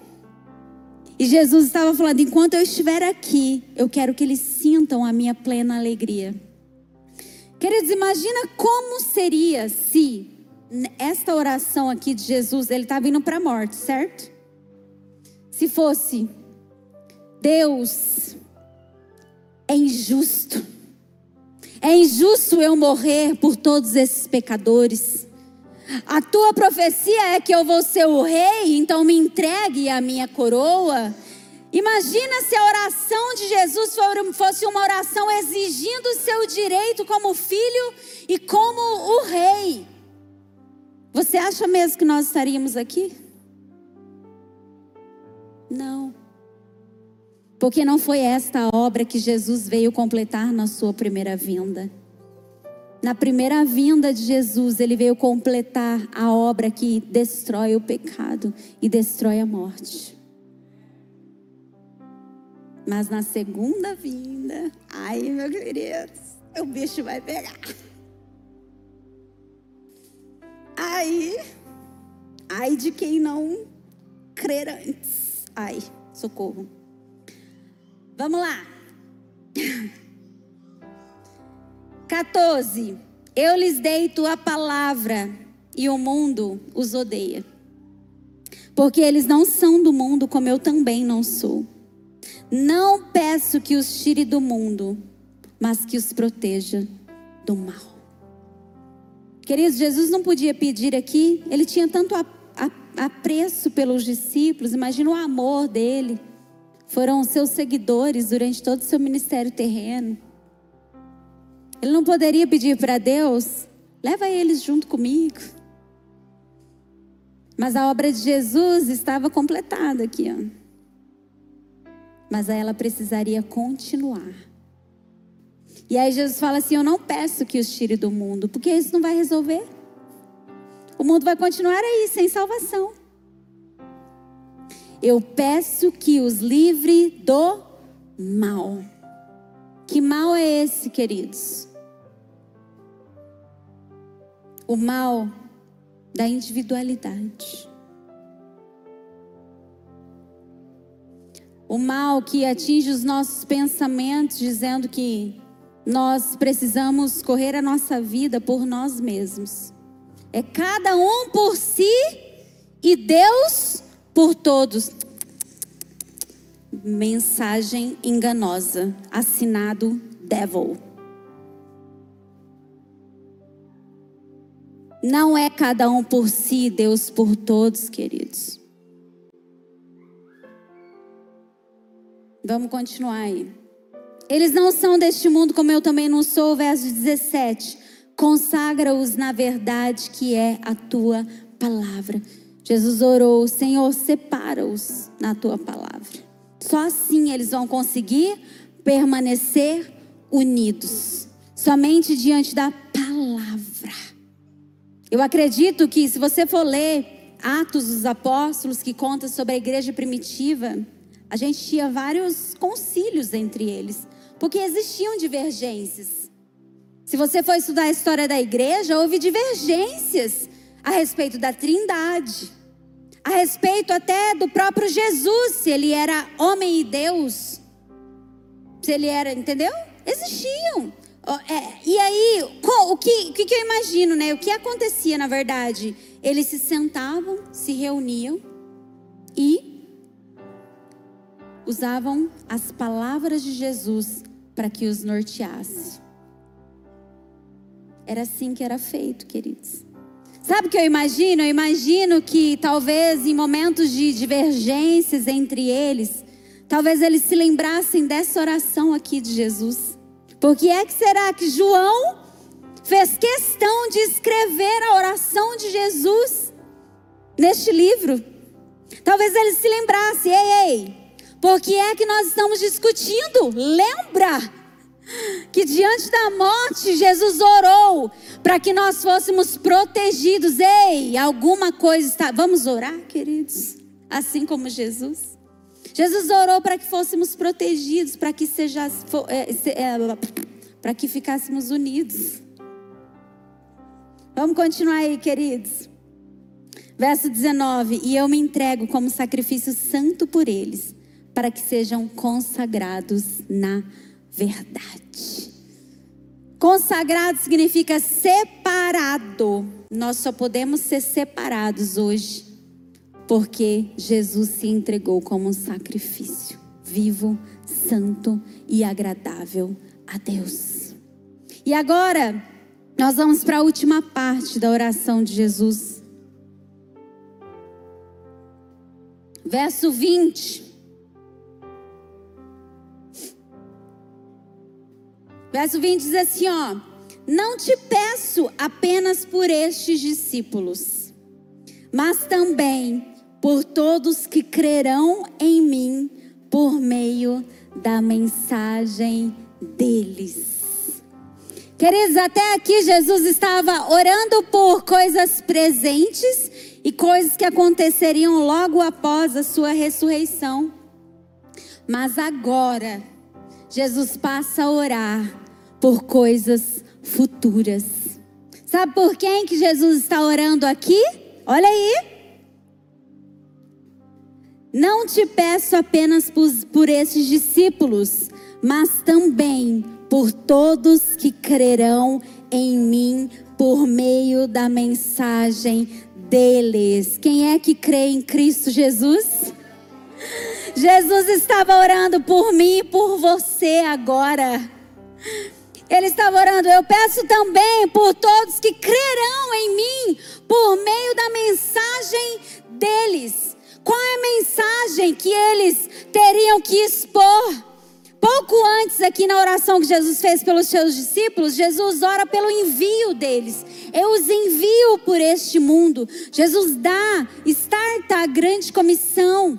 E Jesus estava falando: enquanto eu estiver aqui, eu quero que eles sintam a minha plena alegria. Queridos, imagina como seria se esta oração aqui de Jesus, ele está vindo para a morte, certo? Se fosse, Deus é injusto. É injusto eu morrer por todos esses pecadores. A tua profecia é que eu vou ser o rei, então me entregue a minha coroa. Imagina se a oração de Jesus fosse uma oração exigindo seu direito como filho e como o rei. Você acha mesmo que nós estaríamos aqui? Não. Porque não foi esta obra que Jesus veio completar na sua primeira vinda. Na primeira vinda de Jesus, ele veio completar a obra que destrói o pecado e destrói a morte. Mas na segunda vinda, ai, meu querido, o bicho vai pegar. Ai, ai de quem não crer antes. Ai, socorro. Vamos lá. 14. Eu lhes dei tua palavra e o mundo os odeia. Porque eles não são do mundo, como eu também não sou. Não peço que os tire do mundo, mas que os proteja do mal. Queridos, Jesus não podia pedir aqui, ele tinha tanto apreço pelos discípulos, imagina o amor dele. Foram seus seguidores durante todo o seu ministério terreno. Ele não poderia pedir para Deus, leva eles junto comigo. Mas a obra de Jesus estava completada aqui, ó mas ela precisaria continuar. E aí Jesus fala assim: Eu não peço que os tire do mundo, porque isso não vai resolver. O mundo vai continuar aí, sem salvação. Eu peço que os livre do mal. Que mal é esse, queridos? O mal da individualidade. O mal que atinge os nossos pensamentos, dizendo que nós precisamos correr a nossa vida por nós mesmos. É cada um por si e Deus por todos. Mensagem enganosa, assinado Devil. Não é cada um por si, Deus por todos, queridos. Vamos continuar aí. Eles não são deste mundo, como eu também não sou. Verso 17. Consagra-os na verdade que é a tua palavra. Jesus orou, Senhor, separa-os na tua palavra. Só assim eles vão conseguir permanecer unidos. Somente diante da palavra. Eu acredito que se você for ler Atos dos Apóstolos, que conta sobre a igreja primitiva, a gente tinha vários concílios entre eles, porque existiam divergências. Se você for estudar a história da igreja, houve divergências a respeito da Trindade, a respeito até do próprio Jesus, se ele era homem e Deus, se ele era, entendeu? Existiam. É, e aí, o que, o que eu imagino, né? O que acontecia, na verdade? Eles se sentavam, se reuniam e usavam as palavras de Jesus para que os norteasse. Era assim que era feito, queridos. Sabe o que eu imagino? Eu imagino que talvez em momentos de divergências entre eles, talvez eles se lembrassem dessa oração aqui de Jesus. Por que é que será que João fez questão de escrever a oração de Jesus neste livro? Talvez ele se lembrasse, ei, ei, por que é que nós estamos discutindo? Lembra que diante da morte Jesus orou para que nós fôssemos protegidos. Ei, alguma coisa está. Vamos orar, queridos? Assim como Jesus. Jesus orou para que fôssemos protegidos, para que seja, é, é, para que ficássemos unidos. Vamos continuar aí, queridos. Verso 19: E eu me entrego como sacrifício santo por eles, para que sejam consagrados na verdade. Consagrado significa separado. Nós só podemos ser separados hoje porque Jesus se entregou como um sacrifício vivo, santo e agradável a Deus. E agora, nós vamos para a última parte da oração de Jesus. Verso 20. Verso 20 diz assim, ó: Não te peço apenas por estes discípulos, mas também por todos que crerão em mim por meio da mensagem deles. Queridos, até aqui Jesus estava orando por coisas presentes e coisas que aconteceriam logo após a sua ressurreição. Mas agora, Jesus passa a orar por coisas futuras. Sabe por quem que Jesus está orando aqui? Olha aí. Não te peço apenas por, por esses discípulos, mas também por todos que crerão em mim por meio da mensagem deles. Quem é que crê em Cristo Jesus? Jesus estava orando por mim e por você agora. Ele estava orando, eu peço também por todos que crerão em mim por meio da mensagem deles. Qual é a mensagem que eles teriam que expor? Pouco antes, aqui na oração que Jesus fez pelos seus discípulos, Jesus ora pelo envio deles. Eu os envio por este mundo. Jesus dá, starta a grande comissão.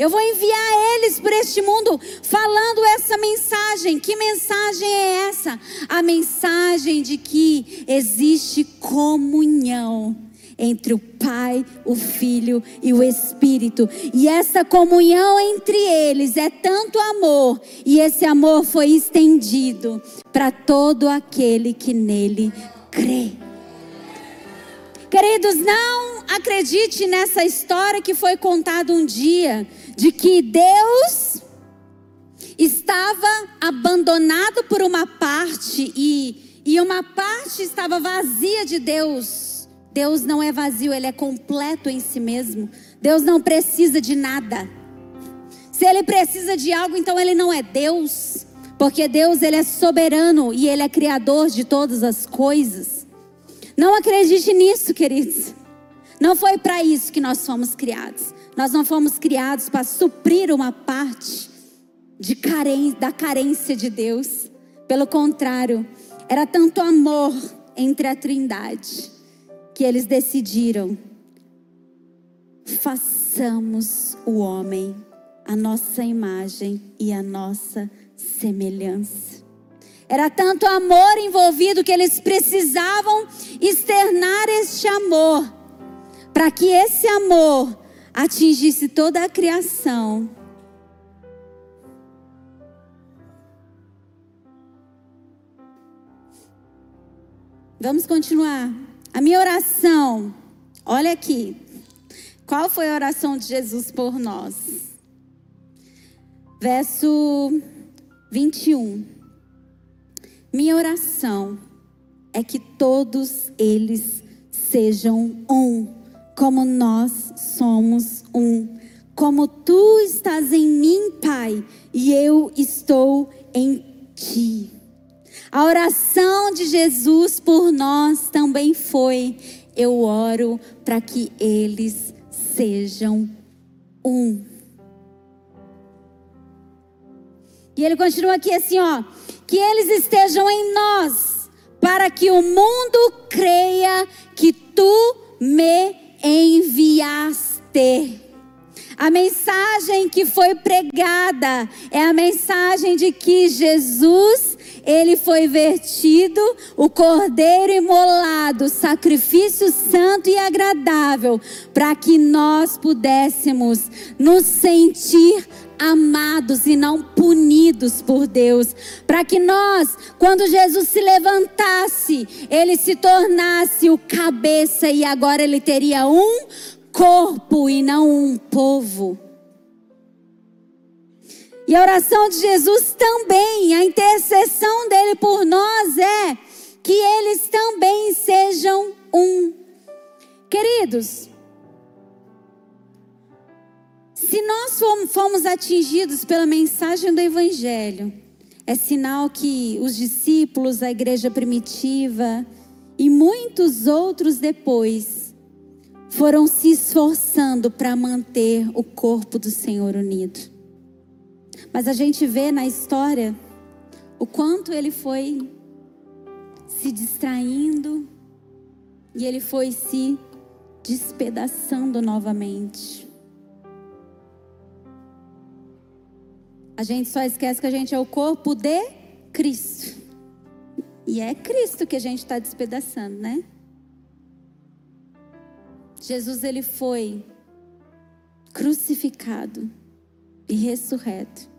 Eu vou enviar eles por este mundo falando essa mensagem. Que mensagem é essa? A mensagem de que existe comunhão entre o Pai, o Filho e o Espírito. E essa comunhão entre eles é tanto amor, e esse amor foi estendido para todo aquele que nele crê. Queridos, não acredite nessa história que foi contada um dia de que Deus estava abandonado por uma parte e, e uma parte estava vazia de Deus. Deus não é vazio, ele é completo em si mesmo. Deus não precisa de nada. Se ele precisa de algo, então ele não é Deus, porque Deus ele é soberano e ele é criador de todas as coisas. Não acredite nisso, queridos. Não foi para isso que nós fomos criados. Nós não fomos criados para suprir uma parte de carência, da carência de Deus. Pelo contrário, era tanto amor entre a Trindade que eles decidiram: façamos o homem a nossa imagem e a nossa semelhança. Era tanto amor envolvido que eles precisavam externar este amor para que esse amor atingisse toda a criação. Vamos continuar. A minha oração, olha aqui. Qual foi a oração de Jesus por nós? Verso 21. Minha oração é que todos eles sejam um, como nós somos um. Como tu estás em mim, Pai, e eu estou em ti. A oração de Jesus por nós também foi: eu oro para que eles sejam um. E ele continua aqui assim, ó, que eles estejam em nós, para que o mundo creia que tu me enviaste. A mensagem que foi pregada é a mensagem de que Jesus, ele foi vertido, o cordeiro imolado, sacrifício santo e agradável, para que nós pudéssemos nos sentir amados e não punidos por Deus, para que nós, quando Jesus se levantasse, ele se tornasse o cabeça e agora ele teria um corpo e não um povo. E a oração de Jesus também, a intercessão dele por nós é que eles também sejam um. Queridos, se nós fomos atingidos pela mensagem do Evangelho, é sinal que os discípulos, a igreja primitiva e muitos outros depois foram se esforçando para manter o corpo do Senhor unido. Mas a gente vê na história o quanto ele foi se distraindo e ele foi se despedaçando novamente. A gente só esquece que a gente é o corpo de Cristo. E é Cristo que a gente está despedaçando, né? Jesus ele foi crucificado e ressurreto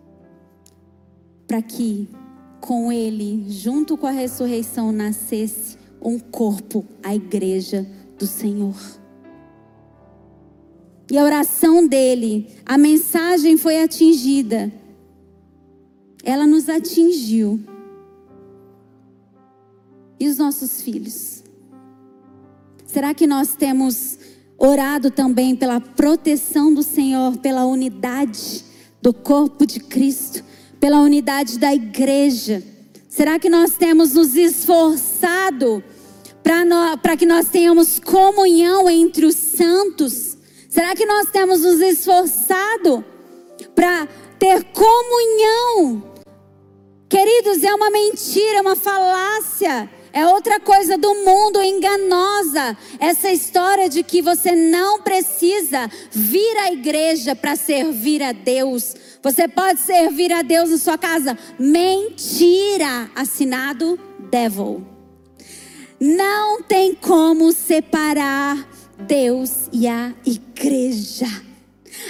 para que com ele, junto com a ressurreição, nascesse um corpo, a igreja do Senhor. E a oração dele, a mensagem foi atingida ela nos atingiu. E os nossos filhos? Será que nós temos orado também pela proteção do Senhor, pela unidade do corpo de Cristo, pela unidade da igreja? Será que nós temos nos esforçado para que nós tenhamos comunhão entre os santos? Será que nós temos nos esforçado para ter comunhão Queridos, é uma mentira, é uma falácia. É outra coisa do mundo enganosa. Essa história de que você não precisa vir à igreja para servir a Deus. Você pode servir a Deus na sua casa. Mentira. Assinado Devil. Não tem como separar Deus e a igreja.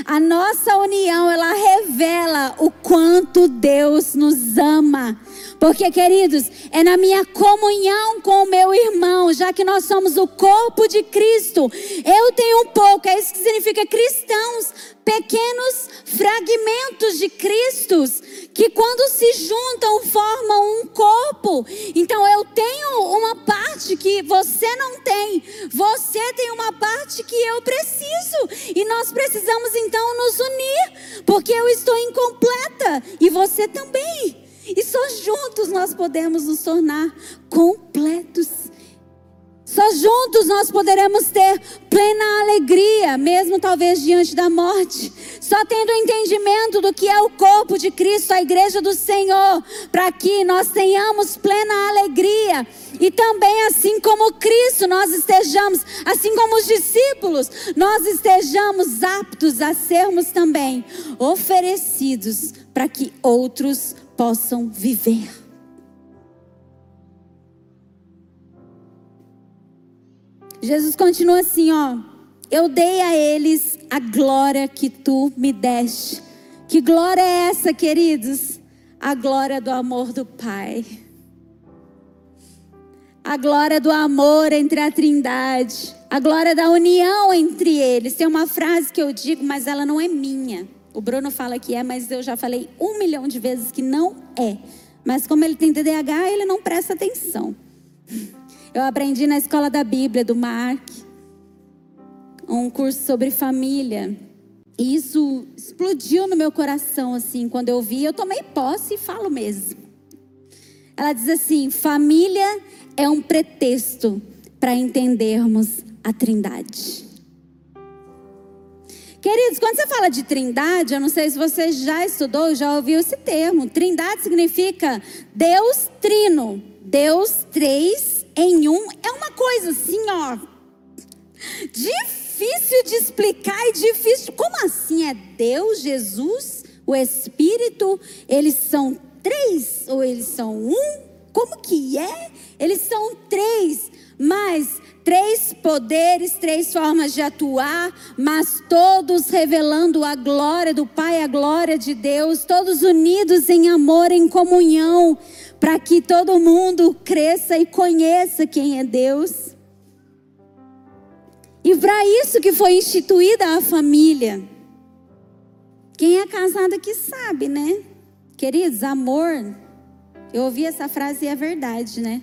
A nossa união, ela revela o quanto Deus nos ama. Porque, queridos, é na minha comunhão com o meu irmão, já que nós somos o corpo de Cristo. Eu tenho um pouco, é isso que significa cristãos, pequenos fragmentos de Cristos, que quando se juntam formam um corpo. Então eu tenho uma parte que você não tem, você tem uma parte que eu preciso, e nós precisamos então nos unir, porque eu estou incompleta e você também. E só juntos nós podemos nos tornar completos. Só juntos nós poderemos ter plena alegria, mesmo talvez diante da morte. Só tendo entendimento do que é o corpo de Cristo, a igreja do Senhor, para que nós tenhamos plena alegria. E também, assim como Cristo, nós estejamos, assim como os discípulos, nós estejamos aptos a sermos também oferecidos para que outros possam viver. Jesus continua assim, ó. eu dei a eles a glória que tu me deste. Que glória é essa, queridos? A glória do amor do Pai. A glória do amor entre a Trindade. A glória da união entre eles. Tem uma frase que eu digo, mas ela não é minha. O Bruno fala que é, mas eu já falei um milhão de vezes que não é. Mas como ele tem TDAH, ele não presta atenção. Eu aprendi na escola da Bíblia, do Mark, um curso sobre família. E isso explodiu no meu coração, assim, quando eu vi. Eu tomei posse e falo mesmo. Ela diz assim: família é um pretexto para entendermos a Trindade. Queridos, quando você fala de trindade, eu não sei se você já estudou, já ouviu esse termo. Trindade significa Deus trino. Deus três em um. É uma coisa assim, ó. Difícil de explicar e difícil. Como assim? É Deus, Jesus, o Espírito? Eles são três ou eles são um? Como que é? Eles são três, mas Três poderes, três formas de atuar, mas todos revelando a glória do Pai, a glória de Deus, todos unidos em amor, em comunhão, para que todo mundo cresça e conheça quem é Deus. E para isso que foi instituída a família. Quem é casado aqui sabe, né? Queridos, amor. Eu ouvi essa frase e é verdade, né?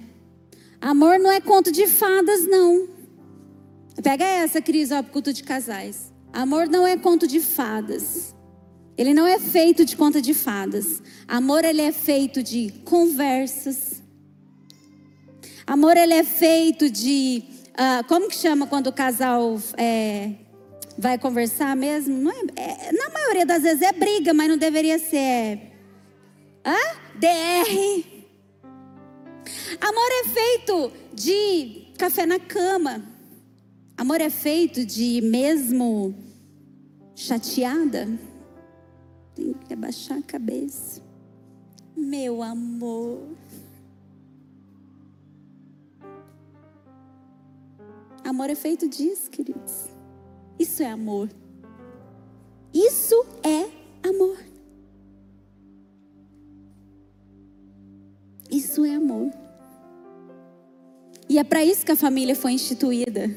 Amor não é conto de fadas, não. Pega essa, Cris, ó, culto de casais. Amor não é conto de fadas. Ele não é feito de conta de fadas. Amor, ele é feito de conversas. Amor, ele é feito de. Uh, como que chama quando o casal é, vai conversar mesmo? Não é, é, na maioria das vezes é briga, mas não deveria ser. É, hã? DR. Amor é feito de café na cama. Amor é feito de mesmo chateada. Tem que abaixar a cabeça. Meu amor. Amor é feito disso, queridos. Isso é amor. Isso é amor. Isso é amor. E é para isso que a família foi instituída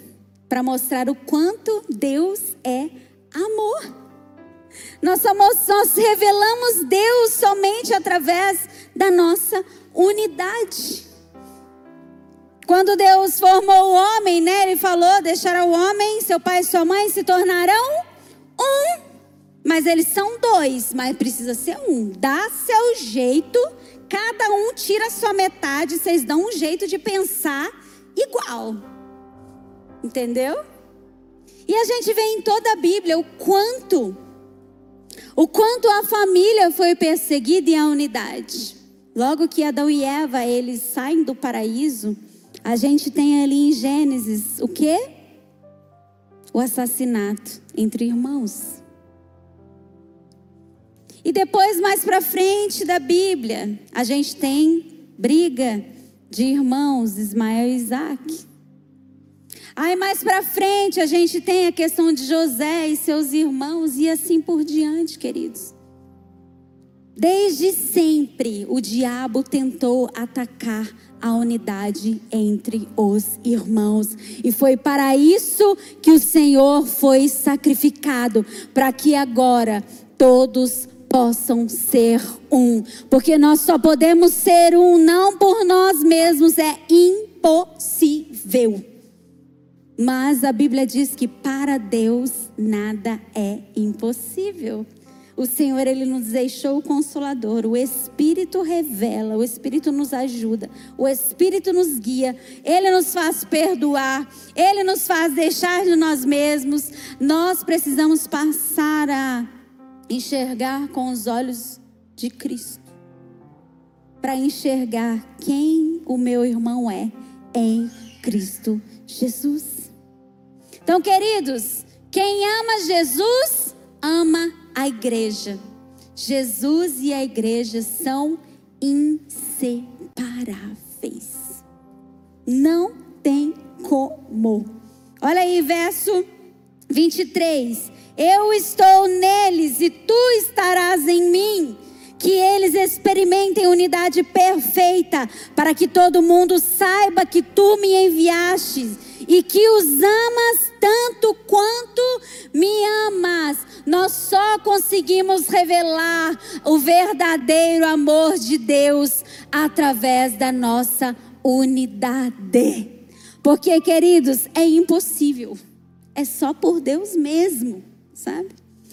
para mostrar o quanto Deus é amor. Nós, somos, nós revelamos Deus somente através da nossa unidade. Quando Deus formou o homem, né, ele falou: deixará o homem, seu pai e sua mãe se tornarão um. Mas eles são dois, mas precisa ser um. Dá seu jeito, cada um tira a sua metade, vocês dão um jeito de pensar igual. Entendeu? E a gente vê em toda a Bíblia o quanto o quanto a família foi perseguida e a unidade. Logo que Adão e Eva eles saem do paraíso, a gente tem ali em Gênesis o quê? O assassinato entre irmãos. E depois mais para frente da Bíblia, a gente tem briga de irmãos, Ismael e Isaac. Aí mais para frente a gente tem a questão de José e seus irmãos e assim por diante, queridos. Desde sempre o diabo tentou atacar a unidade entre os irmãos. E foi para isso que o Senhor foi sacrificado, para que agora todos possam ser um, porque nós só podemos ser um não por nós mesmos, é impossível. Mas a Bíblia diz que para Deus nada é impossível. O Senhor, Ele nos deixou o consolador, o Espírito revela, o Espírito nos ajuda, o Espírito nos guia, Ele nos faz perdoar, Ele nos faz deixar de nós mesmos. Nós precisamos passar a enxergar com os olhos de Cristo, para enxergar quem o meu irmão é em Cristo Jesus. Então, queridos, quem ama Jesus, ama a igreja. Jesus e a igreja são inseparáveis. Não tem como. Olha aí, verso 23. Eu estou neles e tu estarás em mim. Que eles experimentem unidade perfeita, para que todo mundo saiba que tu me enviaste e que os amas tanto quanto me amas. Nós só conseguimos revelar o verdadeiro amor de Deus através da nossa unidade. Porque, queridos, é impossível. É só por Deus mesmo, sabe?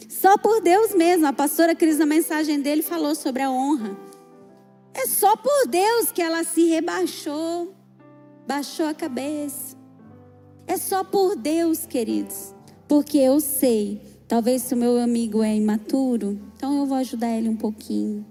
Só por Deus mesmo. A pastora Cris, na mensagem dele, falou sobre a honra. É só por Deus que ela se rebaixou, baixou a cabeça. É só por Deus, queridos. Porque eu sei, talvez se o meu amigo é imaturo, então eu vou ajudar ele um pouquinho.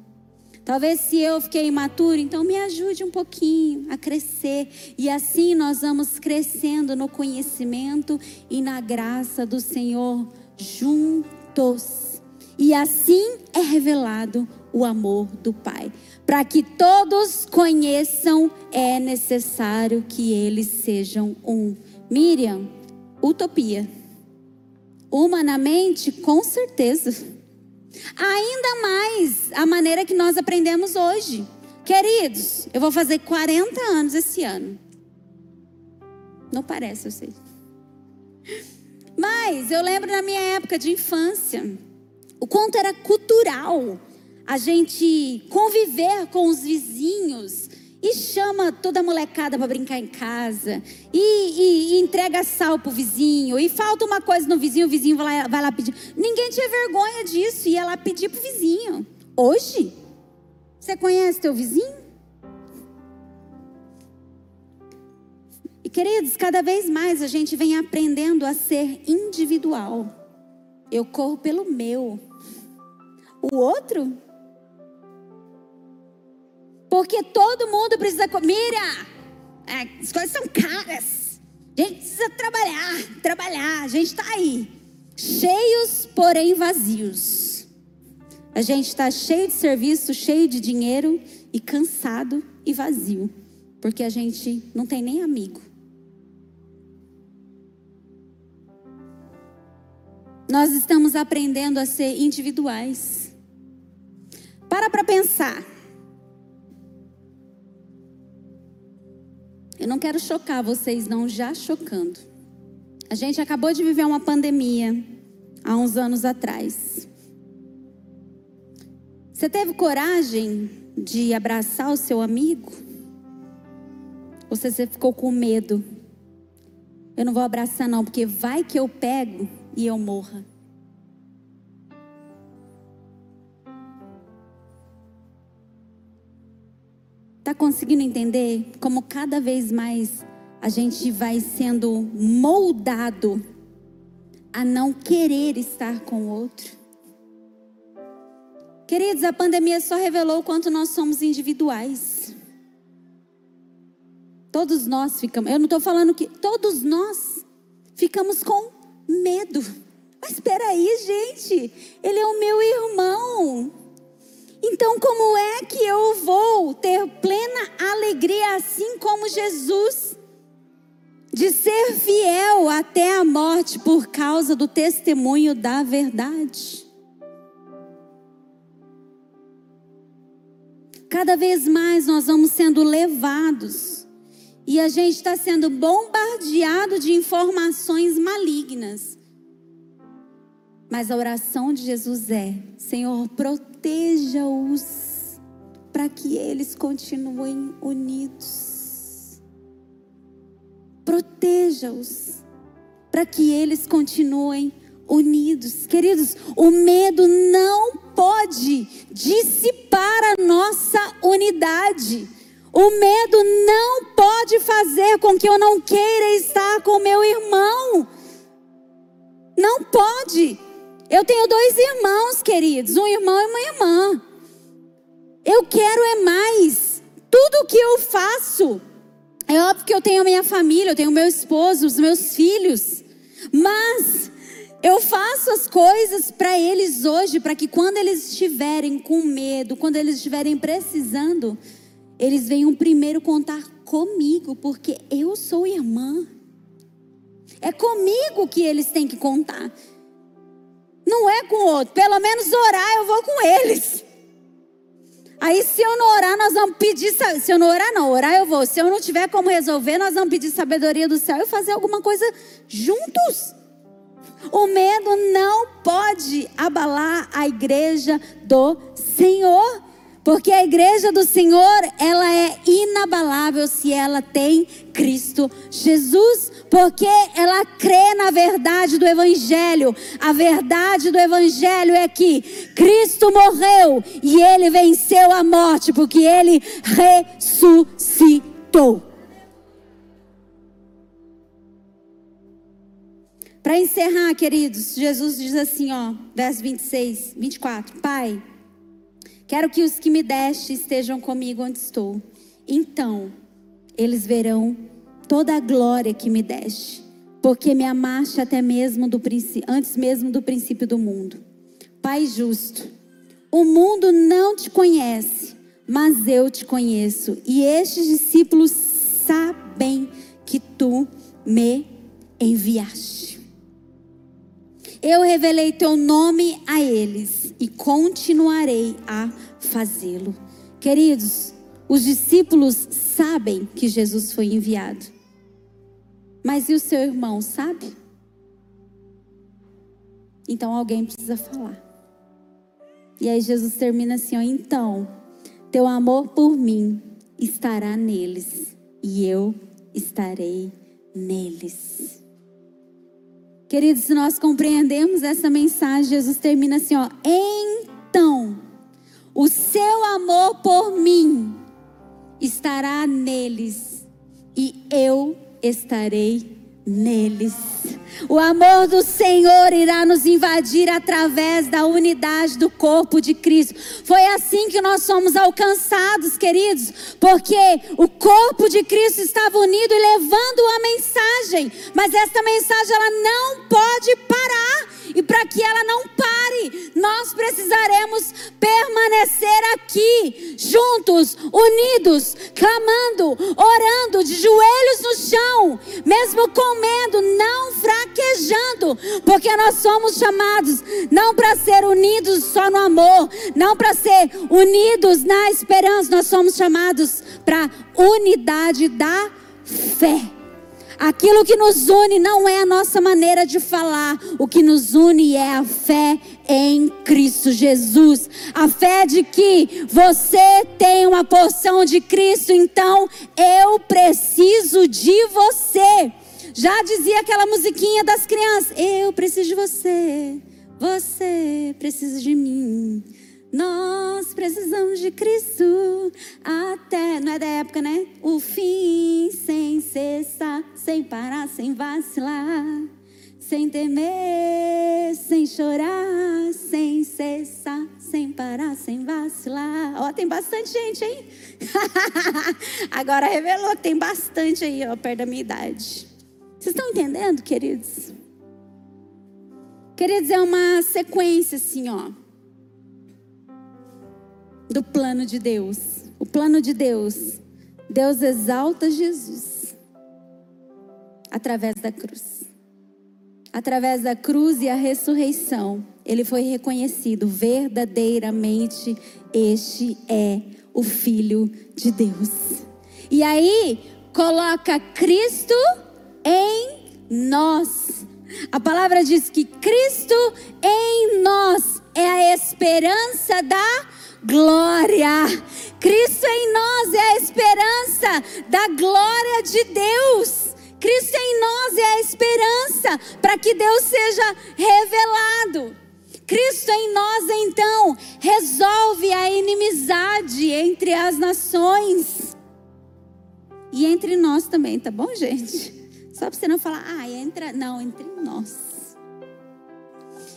Talvez se eu fiquei imaturo, então me ajude um pouquinho a crescer. E assim nós vamos crescendo no conhecimento e na graça do Senhor juntos. E assim é revelado o amor do Pai. Para que todos conheçam, é necessário que eles sejam um. Miriam, utopia. Humanamente, com certeza. Ainda mais a maneira que nós aprendemos hoje. Queridos, eu vou fazer 40 anos esse ano. Não parece, eu sei. Mas eu lembro na minha época de infância, o quanto era cultural a gente conviver com os vizinhos e chama toda a molecada para brincar em casa. E, e, e, entrega sal pro vizinho. E falta uma coisa no vizinho, o vizinho vai lá, vai lá pedir. Ninguém tinha vergonha disso. Ia lá pedir pro vizinho. Hoje, você conhece teu vizinho? Queridos, cada vez mais a gente vem aprendendo a ser individual. Eu corro pelo meu. O outro porque todo mundo precisa. Mira, é, as coisas são caras. A gente precisa trabalhar, trabalhar. A gente está aí, cheios, porém vazios. A gente está cheio de serviço, cheio de dinheiro e cansado e vazio. Porque a gente não tem nem amigo. Nós estamos aprendendo a ser individuais. Para para pensar. Eu não quero chocar vocês, não, já chocando. A gente acabou de viver uma pandemia há uns anos atrás. Você teve coragem de abraçar o seu amigo? Ou você ficou com medo? Eu não vou abraçar, não, porque vai que eu pego e eu morra. Está conseguindo entender como cada vez mais a gente vai sendo moldado a não querer estar com o outro? Queridos, a pandemia só revelou o quanto nós somos individuais. Todos nós ficamos, eu não estou falando que todos nós ficamos com medo. Mas espera aí, gente, ele é o meu irmão. Então, como é que eu vou ter plena alegria, assim como Jesus, de ser fiel até a morte por causa do testemunho da verdade? Cada vez mais nós vamos sendo levados e a gente está sendo bombardeado de informações malignas. Mas a oração de Jesus é: Senhor, proteja-os para que eles continuem unidos. Proteja-os para que eles continuem unidos. Queridos, o medo não pode dissipar a nossa unidade. O medo não pode fazer com que eu não queira estar com meu irmão. Não pode. Eu tenho dois irmãos, queridos, um irmão e uma irmã. Eu quero é mais. Tudo que eu faço, é óbvio que eu tenho a minha família, eu tenho meu esposo, os meus filhos, mas eu faço as coisas para eles hoje, para que quando eles estiverem com medo, quando eles estiverem precisando, eles venham primeiro contar comigo, porque eu sou irmã. É comigo que eles têm que contar. Não é com o outro. Pelo menos orar eu vou com eles. Aí se eu não orar, nós vamos pedir. Se eu não orar, não. Orar eu vou. Se eu não tiver como resolver, nós vamos pedir sabedoria do céu e fazer alguma coisa juntos. O medo não pode abalar a igreja do Senhor. Porque a igreja do Senhor, ela é inabalável se ela tem Cristo Jesus, porque ela crê na verdade do evangelho. A verdade do evangelho é que Cristo morreu e ele venceu a morte, porque ele ressuscitou. Para encerrar, queridos, Jesus diz assim, ó, verso 26, 24: Pai, Quero que os que me deste estejam comigo onde estou. Então, eles verão toda a glória que me deste, porque me amaste até mesmo do antes mesmo do princípio do mundo. Pai justo, o mundo não te conhece, mas eu te conheço, e estes discípulos sabem que tu me enviaste. Eu revelei teu nome a eles e continuarei a fazê-lo. Queridos, os discípulos sabem que Jesus foi enviado. Mas e o seu irmão sabe? Então alguém precisa falar. E aí Jesus termina assim: ó, então, teu amor por mim estará neles e eu estarei neles. Queridos, se nós compreendemos essa mensagem, Jesus termina assim, ó: "Então, o seu amor por mim estará neles e eu estarei neles. O amor do Senhor irá nos invadir através da unidade do corpo de Cristo. Foi assim que nós somos alcançados, queridos, porque o corpo de Cristo estava unido e levando a mensagem, mas essa mensagem ela não pode parar. E para que ela não pare, nós precisaremos permanecer aqui, juntos, unidos, clamando, orando, de joelhos no chão, mesmo com medo, não fraquejando, porque nós somos chamados não para ser unidos só no amor, não para ser unidos na esperança, nós somos chamados para unidade da fé. Aquilo que nos une não é a nossa maneira de falar, o que nos une é a fé em Cristo Jesus. A fé de que você tem uma porção de Cristo, então eu preciso de você. Já dizia aquela musiquinha das crianças: Eu preciso de você, você precisa de mim. Nós precisamos de Cristo até, não é da época, né? O fim sem cessar, sem parar, sem vacilar, sem temer, sem chorar, sem cessar, sem parar, sem vacilar. Ó, tem bastante gente, hein? Agora revelou que tem bastante aí, ó, perto da minha idade. Vocês estão entendendo, queridos? Queridos, é uma sequência assim, ó do plano de Deus. O plano de Deus. Deus exalta Jesus através da cruz. Através da cruz e a ressurreição, ele foi reconhecido verdadeiramente este é o filho de Deus. E aí coloca Cristo em nós. A palavra diz que Cristo em nós é a esperança da glória. Cristo em nós é a esperança da glória de Deus. Cristo em nós é a esperança para que Deus seja revelado. Cristo em nós, então, resolve a inimizade entre as nações e entre nós também, tá bom, gente? Só para você não falar, ah, entra. Não, entre nós.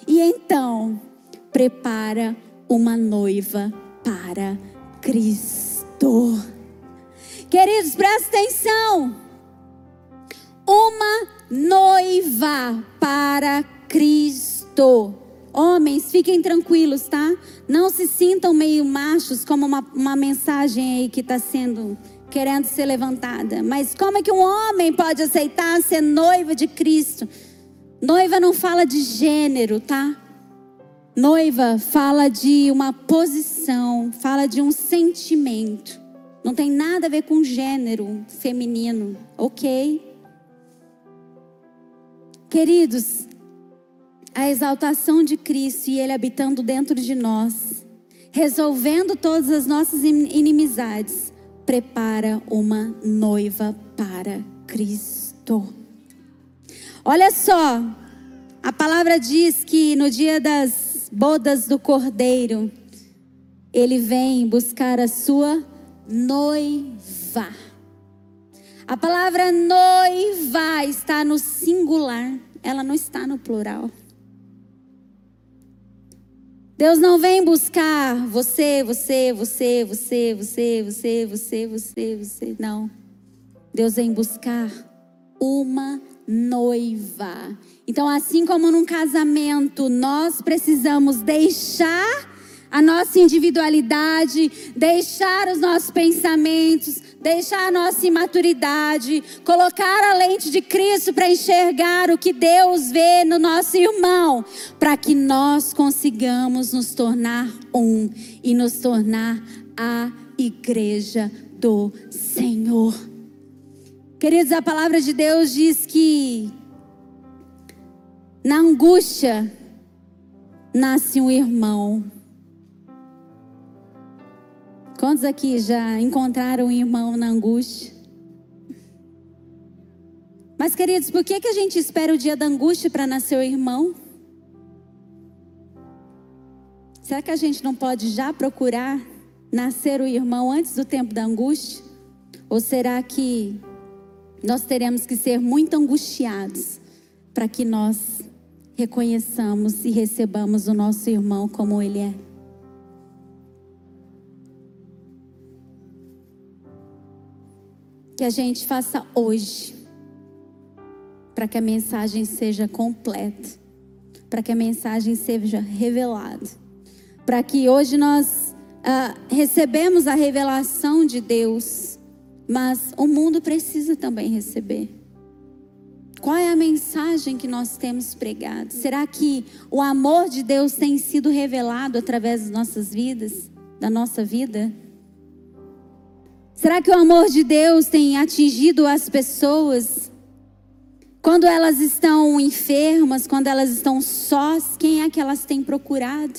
E então, prepara uma noiva para Cristo. Queridos, presta atenção. Uma noiva para Cristo. Homens, fiquem tranquilos, tá? Não se sintam meio machos, como uma, uma mensagem aí que está sendo querendo ser levantada. Mas como é que um homem pode aceitar ser noiva de Cristo? Noiva não fala de gênero, tá? Noiva fala de uma posição, fala de um sentimento. Não tem nada a ver com gênero feminino, ok? Queridos, a exaltação de Cristo e Ele habitando dentro de nós, resolvendo todas as nossas inimizades, prepara uma noiva para Cristo. Olha só, a palavra diz que no dia das bodas do cordeiro, ele vem buscar a sua noiva. A palavra noiva está no singular, ela não está no plural. Deus não vem buscar você, você, você, você, você, você, você, você, você. Não. Deus vem buscar uma noiva. Então, assim como num casamento, nós precisamos deixar a nossa individualidade, deixar os nossos pensamentos, deixar a nossa imaturidade, colocar a lente de Cristo para enxergar o que Deus vê no nosso irmão, para que nós consigamos nos tornar um e nos tornar a igreja do Senhor. Queridos, a palavra de Deus diz que na angústia nasce um irmão. Quantos aqui já encontraram um irmão na angústia? Mas, queridos, por que, que a gente espera o dia da angústia para nascer o irmão? Será que a gente não pode já procurar nascer o irmão antes do tempo da angústia? Ou será que nós teremos que ser muito angustiados para que nós reconheçamos e recebamos o nosso irmão como ele é? que a gente faça hoje, para que a mensagem seja completa, para que a mensagem seja revelada, para que hoje nós ah, recebemos a revelação de Deus, mas o mundo precisa também receber. Qual é a mensagem que nós temos pregado? Será que o amor de Deus tem sido revelado através das nossas vidas, da nossa vida? Será que o amor de Deus tem atingido as pessoas? Quando elas estão enfermas, quando elas estão sós, quem é que elas têm procurado?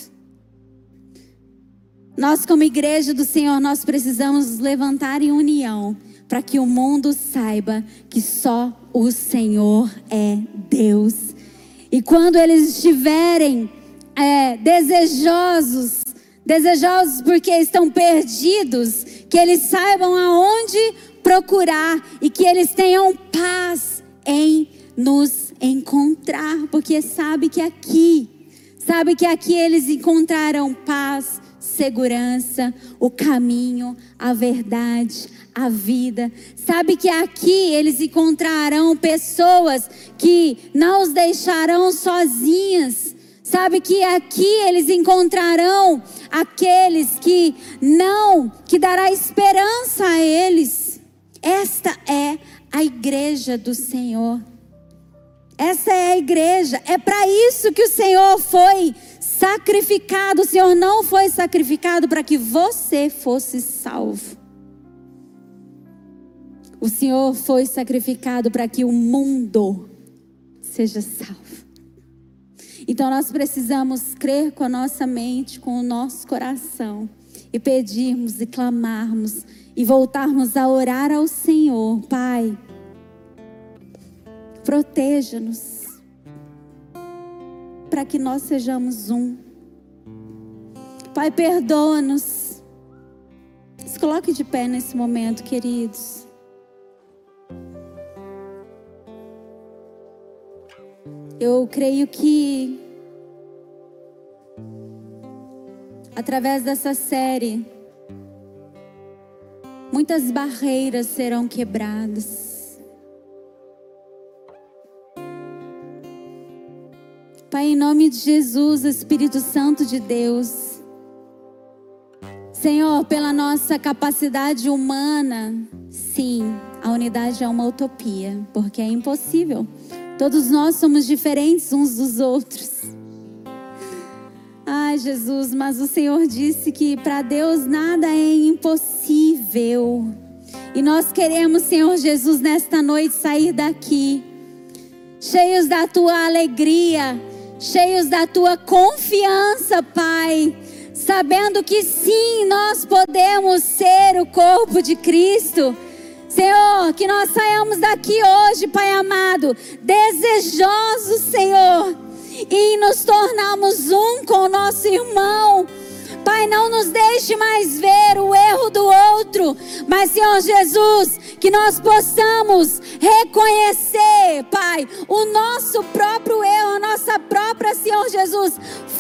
Nós, como igreja do Senhor, nós precisamos levantar em união para que o mundo saiba que só o Senhor é Deus. E quando eles estiverem é, desejosos, desejosos porque estão perdidos, que eles saibam aonde procurar e que eles tenham paz em nos encontrar, porque sabe que aqui, sabe que aqui eles encontrarão paz, segurança, o caminho, a verdade, a vida. Sabe que aqui eles encontrarão pessoas que não os deixarão sozinhas. Sabe que aqui eles encontrarão aqueles que não, que dará esperança a eles. Esta é a igreja do Senhor. Essa é a igreja. É para isso que o Senhor foi sacrificado. O Senhor não foi sacrificado para que você fosse salvo. O Senhor foi sacrificado para que o mundo seja salvo. Então nós precisamos crer com a nossa mente, com o nosso coração e pedirmos e clamarmos e voltarmos a orar ao Senhor, Pai. Proteja-nos para que nós sejamos um. Pai, perdoa-nos. Se coloque de pé nesse momento, queridos. Eu creio que através dessa série muitas barreiras serão quebradas. Pai, em nome de Jesus, Espírito Santo de Deus, Senhor, pela nossa capacidade humana, sim, a unidade é uma utopia, porque é impossível. Todos nós somos diferentes uns dos outros. Ai, Jesus, mas o Senhor disse que para Deus nada é impossível. E nós queremos, Senhor Jesus, nesta noite sair daqui cheios da tua alegria, cheios da tua confiança, Pai, sabendo que sim, nós podemos ser o corpo de Cristo. Senhor, que nós saiamos daqui hoje, Pai amado, desejosos, Senhor, e nos tornarmos um com o nosso irmão. Pai, não nos deixe mais ver o erro do outro, mas, Senhor Jesus, que nós possamos reconhecer, Pai, o nosso próprio erro, a nossa própria, Senhor Jesus,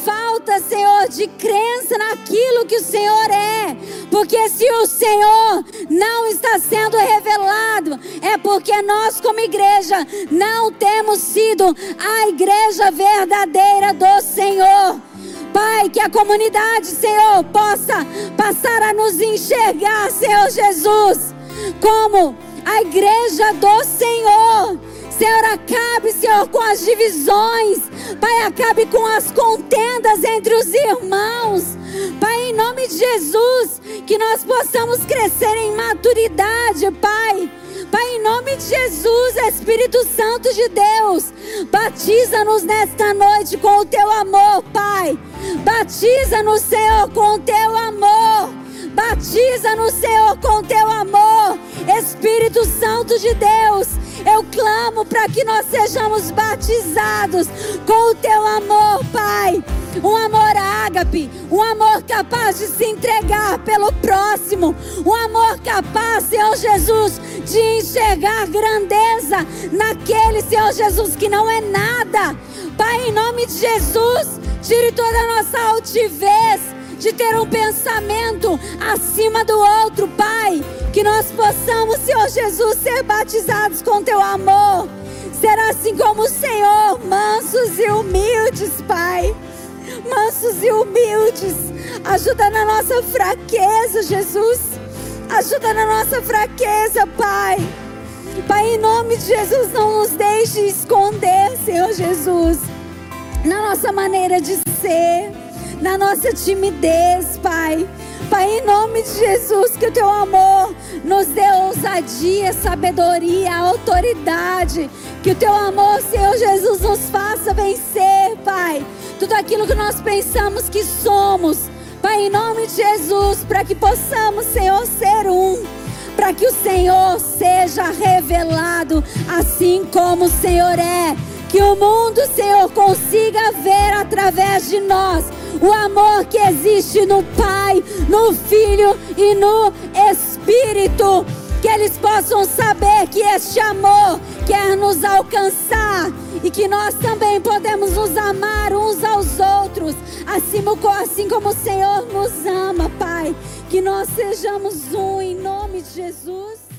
falta, Senhor, de crença naquilo que o Senhor é. Porque se o Senhor não está sendo revelado, é porque nós, como igreja, não temos sido a igreja verdadeira do Senhor. Pai, que a comunidade, Senhor, possa passar a nos enxergar, Senhor Jesus como a igreja do Senhor. Senhor, acabe, Senhor, com as divisões. Pai, acabe com as contendas entre os irmãos. Pai, em nome de Jesus, que nós possamos crescer em maturidade, Pai. Pai, em nome de Jesus, Espírito Santo de Deus, batiza-nos nesta noite com o teu amor, Pai. Batiza-nos, Senhor, com o teu amor. Batiza-nos, Senhor, com teu amor. Espírito Santo de Deus, eu clamo para que nós sejamos batizados com o teu amor, Pai. Um amor ágape, um amor capaz de se entregar pelo próximo, um amor capaz, Senhor Jesus, de enxergar grandeza naquele, Senhor Jesus, que não é nada. Pai, em nome de Jesus, tire toda a nossa altivez de ter um pensamento acima do outro, Pai. Que nós possamos, Senhor Jesus, ser batizados com teu amor. Ser assim como o Senhor, mansos e humildes, Pai. Mansos e humildes. Ajuda na nossa fraqueza, Jesus. Ajuda na nossa fraqueza, Pai. Pai, em nome de Jesus, não nos deixe esconder, Senhor Jesus, na nossa maneira de ser na nossa timidez, Pai. Pai, em nome de Jesus, que o teu amor nos dê ousadia, sabedoria, autoridade. Que o teu amor, Senhor Jesus, nos faça vencer, Pai. Tudo aquilo que nós pensamos que somos. Pai, em nome de Jesus, para que possamos, Senhor, ser um. Para que o Senhor seja revelado assim como o Senhor é. Que o mundo, Senhor, consiga ver através de nós o amor que existe no Pai, no Filho e no Espírito. Que eles possam saber que este amor quer nos alcançar e que nós também podemos nos amar uns aos outros, assim, assim como o Senhor nos ama, Pai. Que nós sejamos um em nome de Jesus.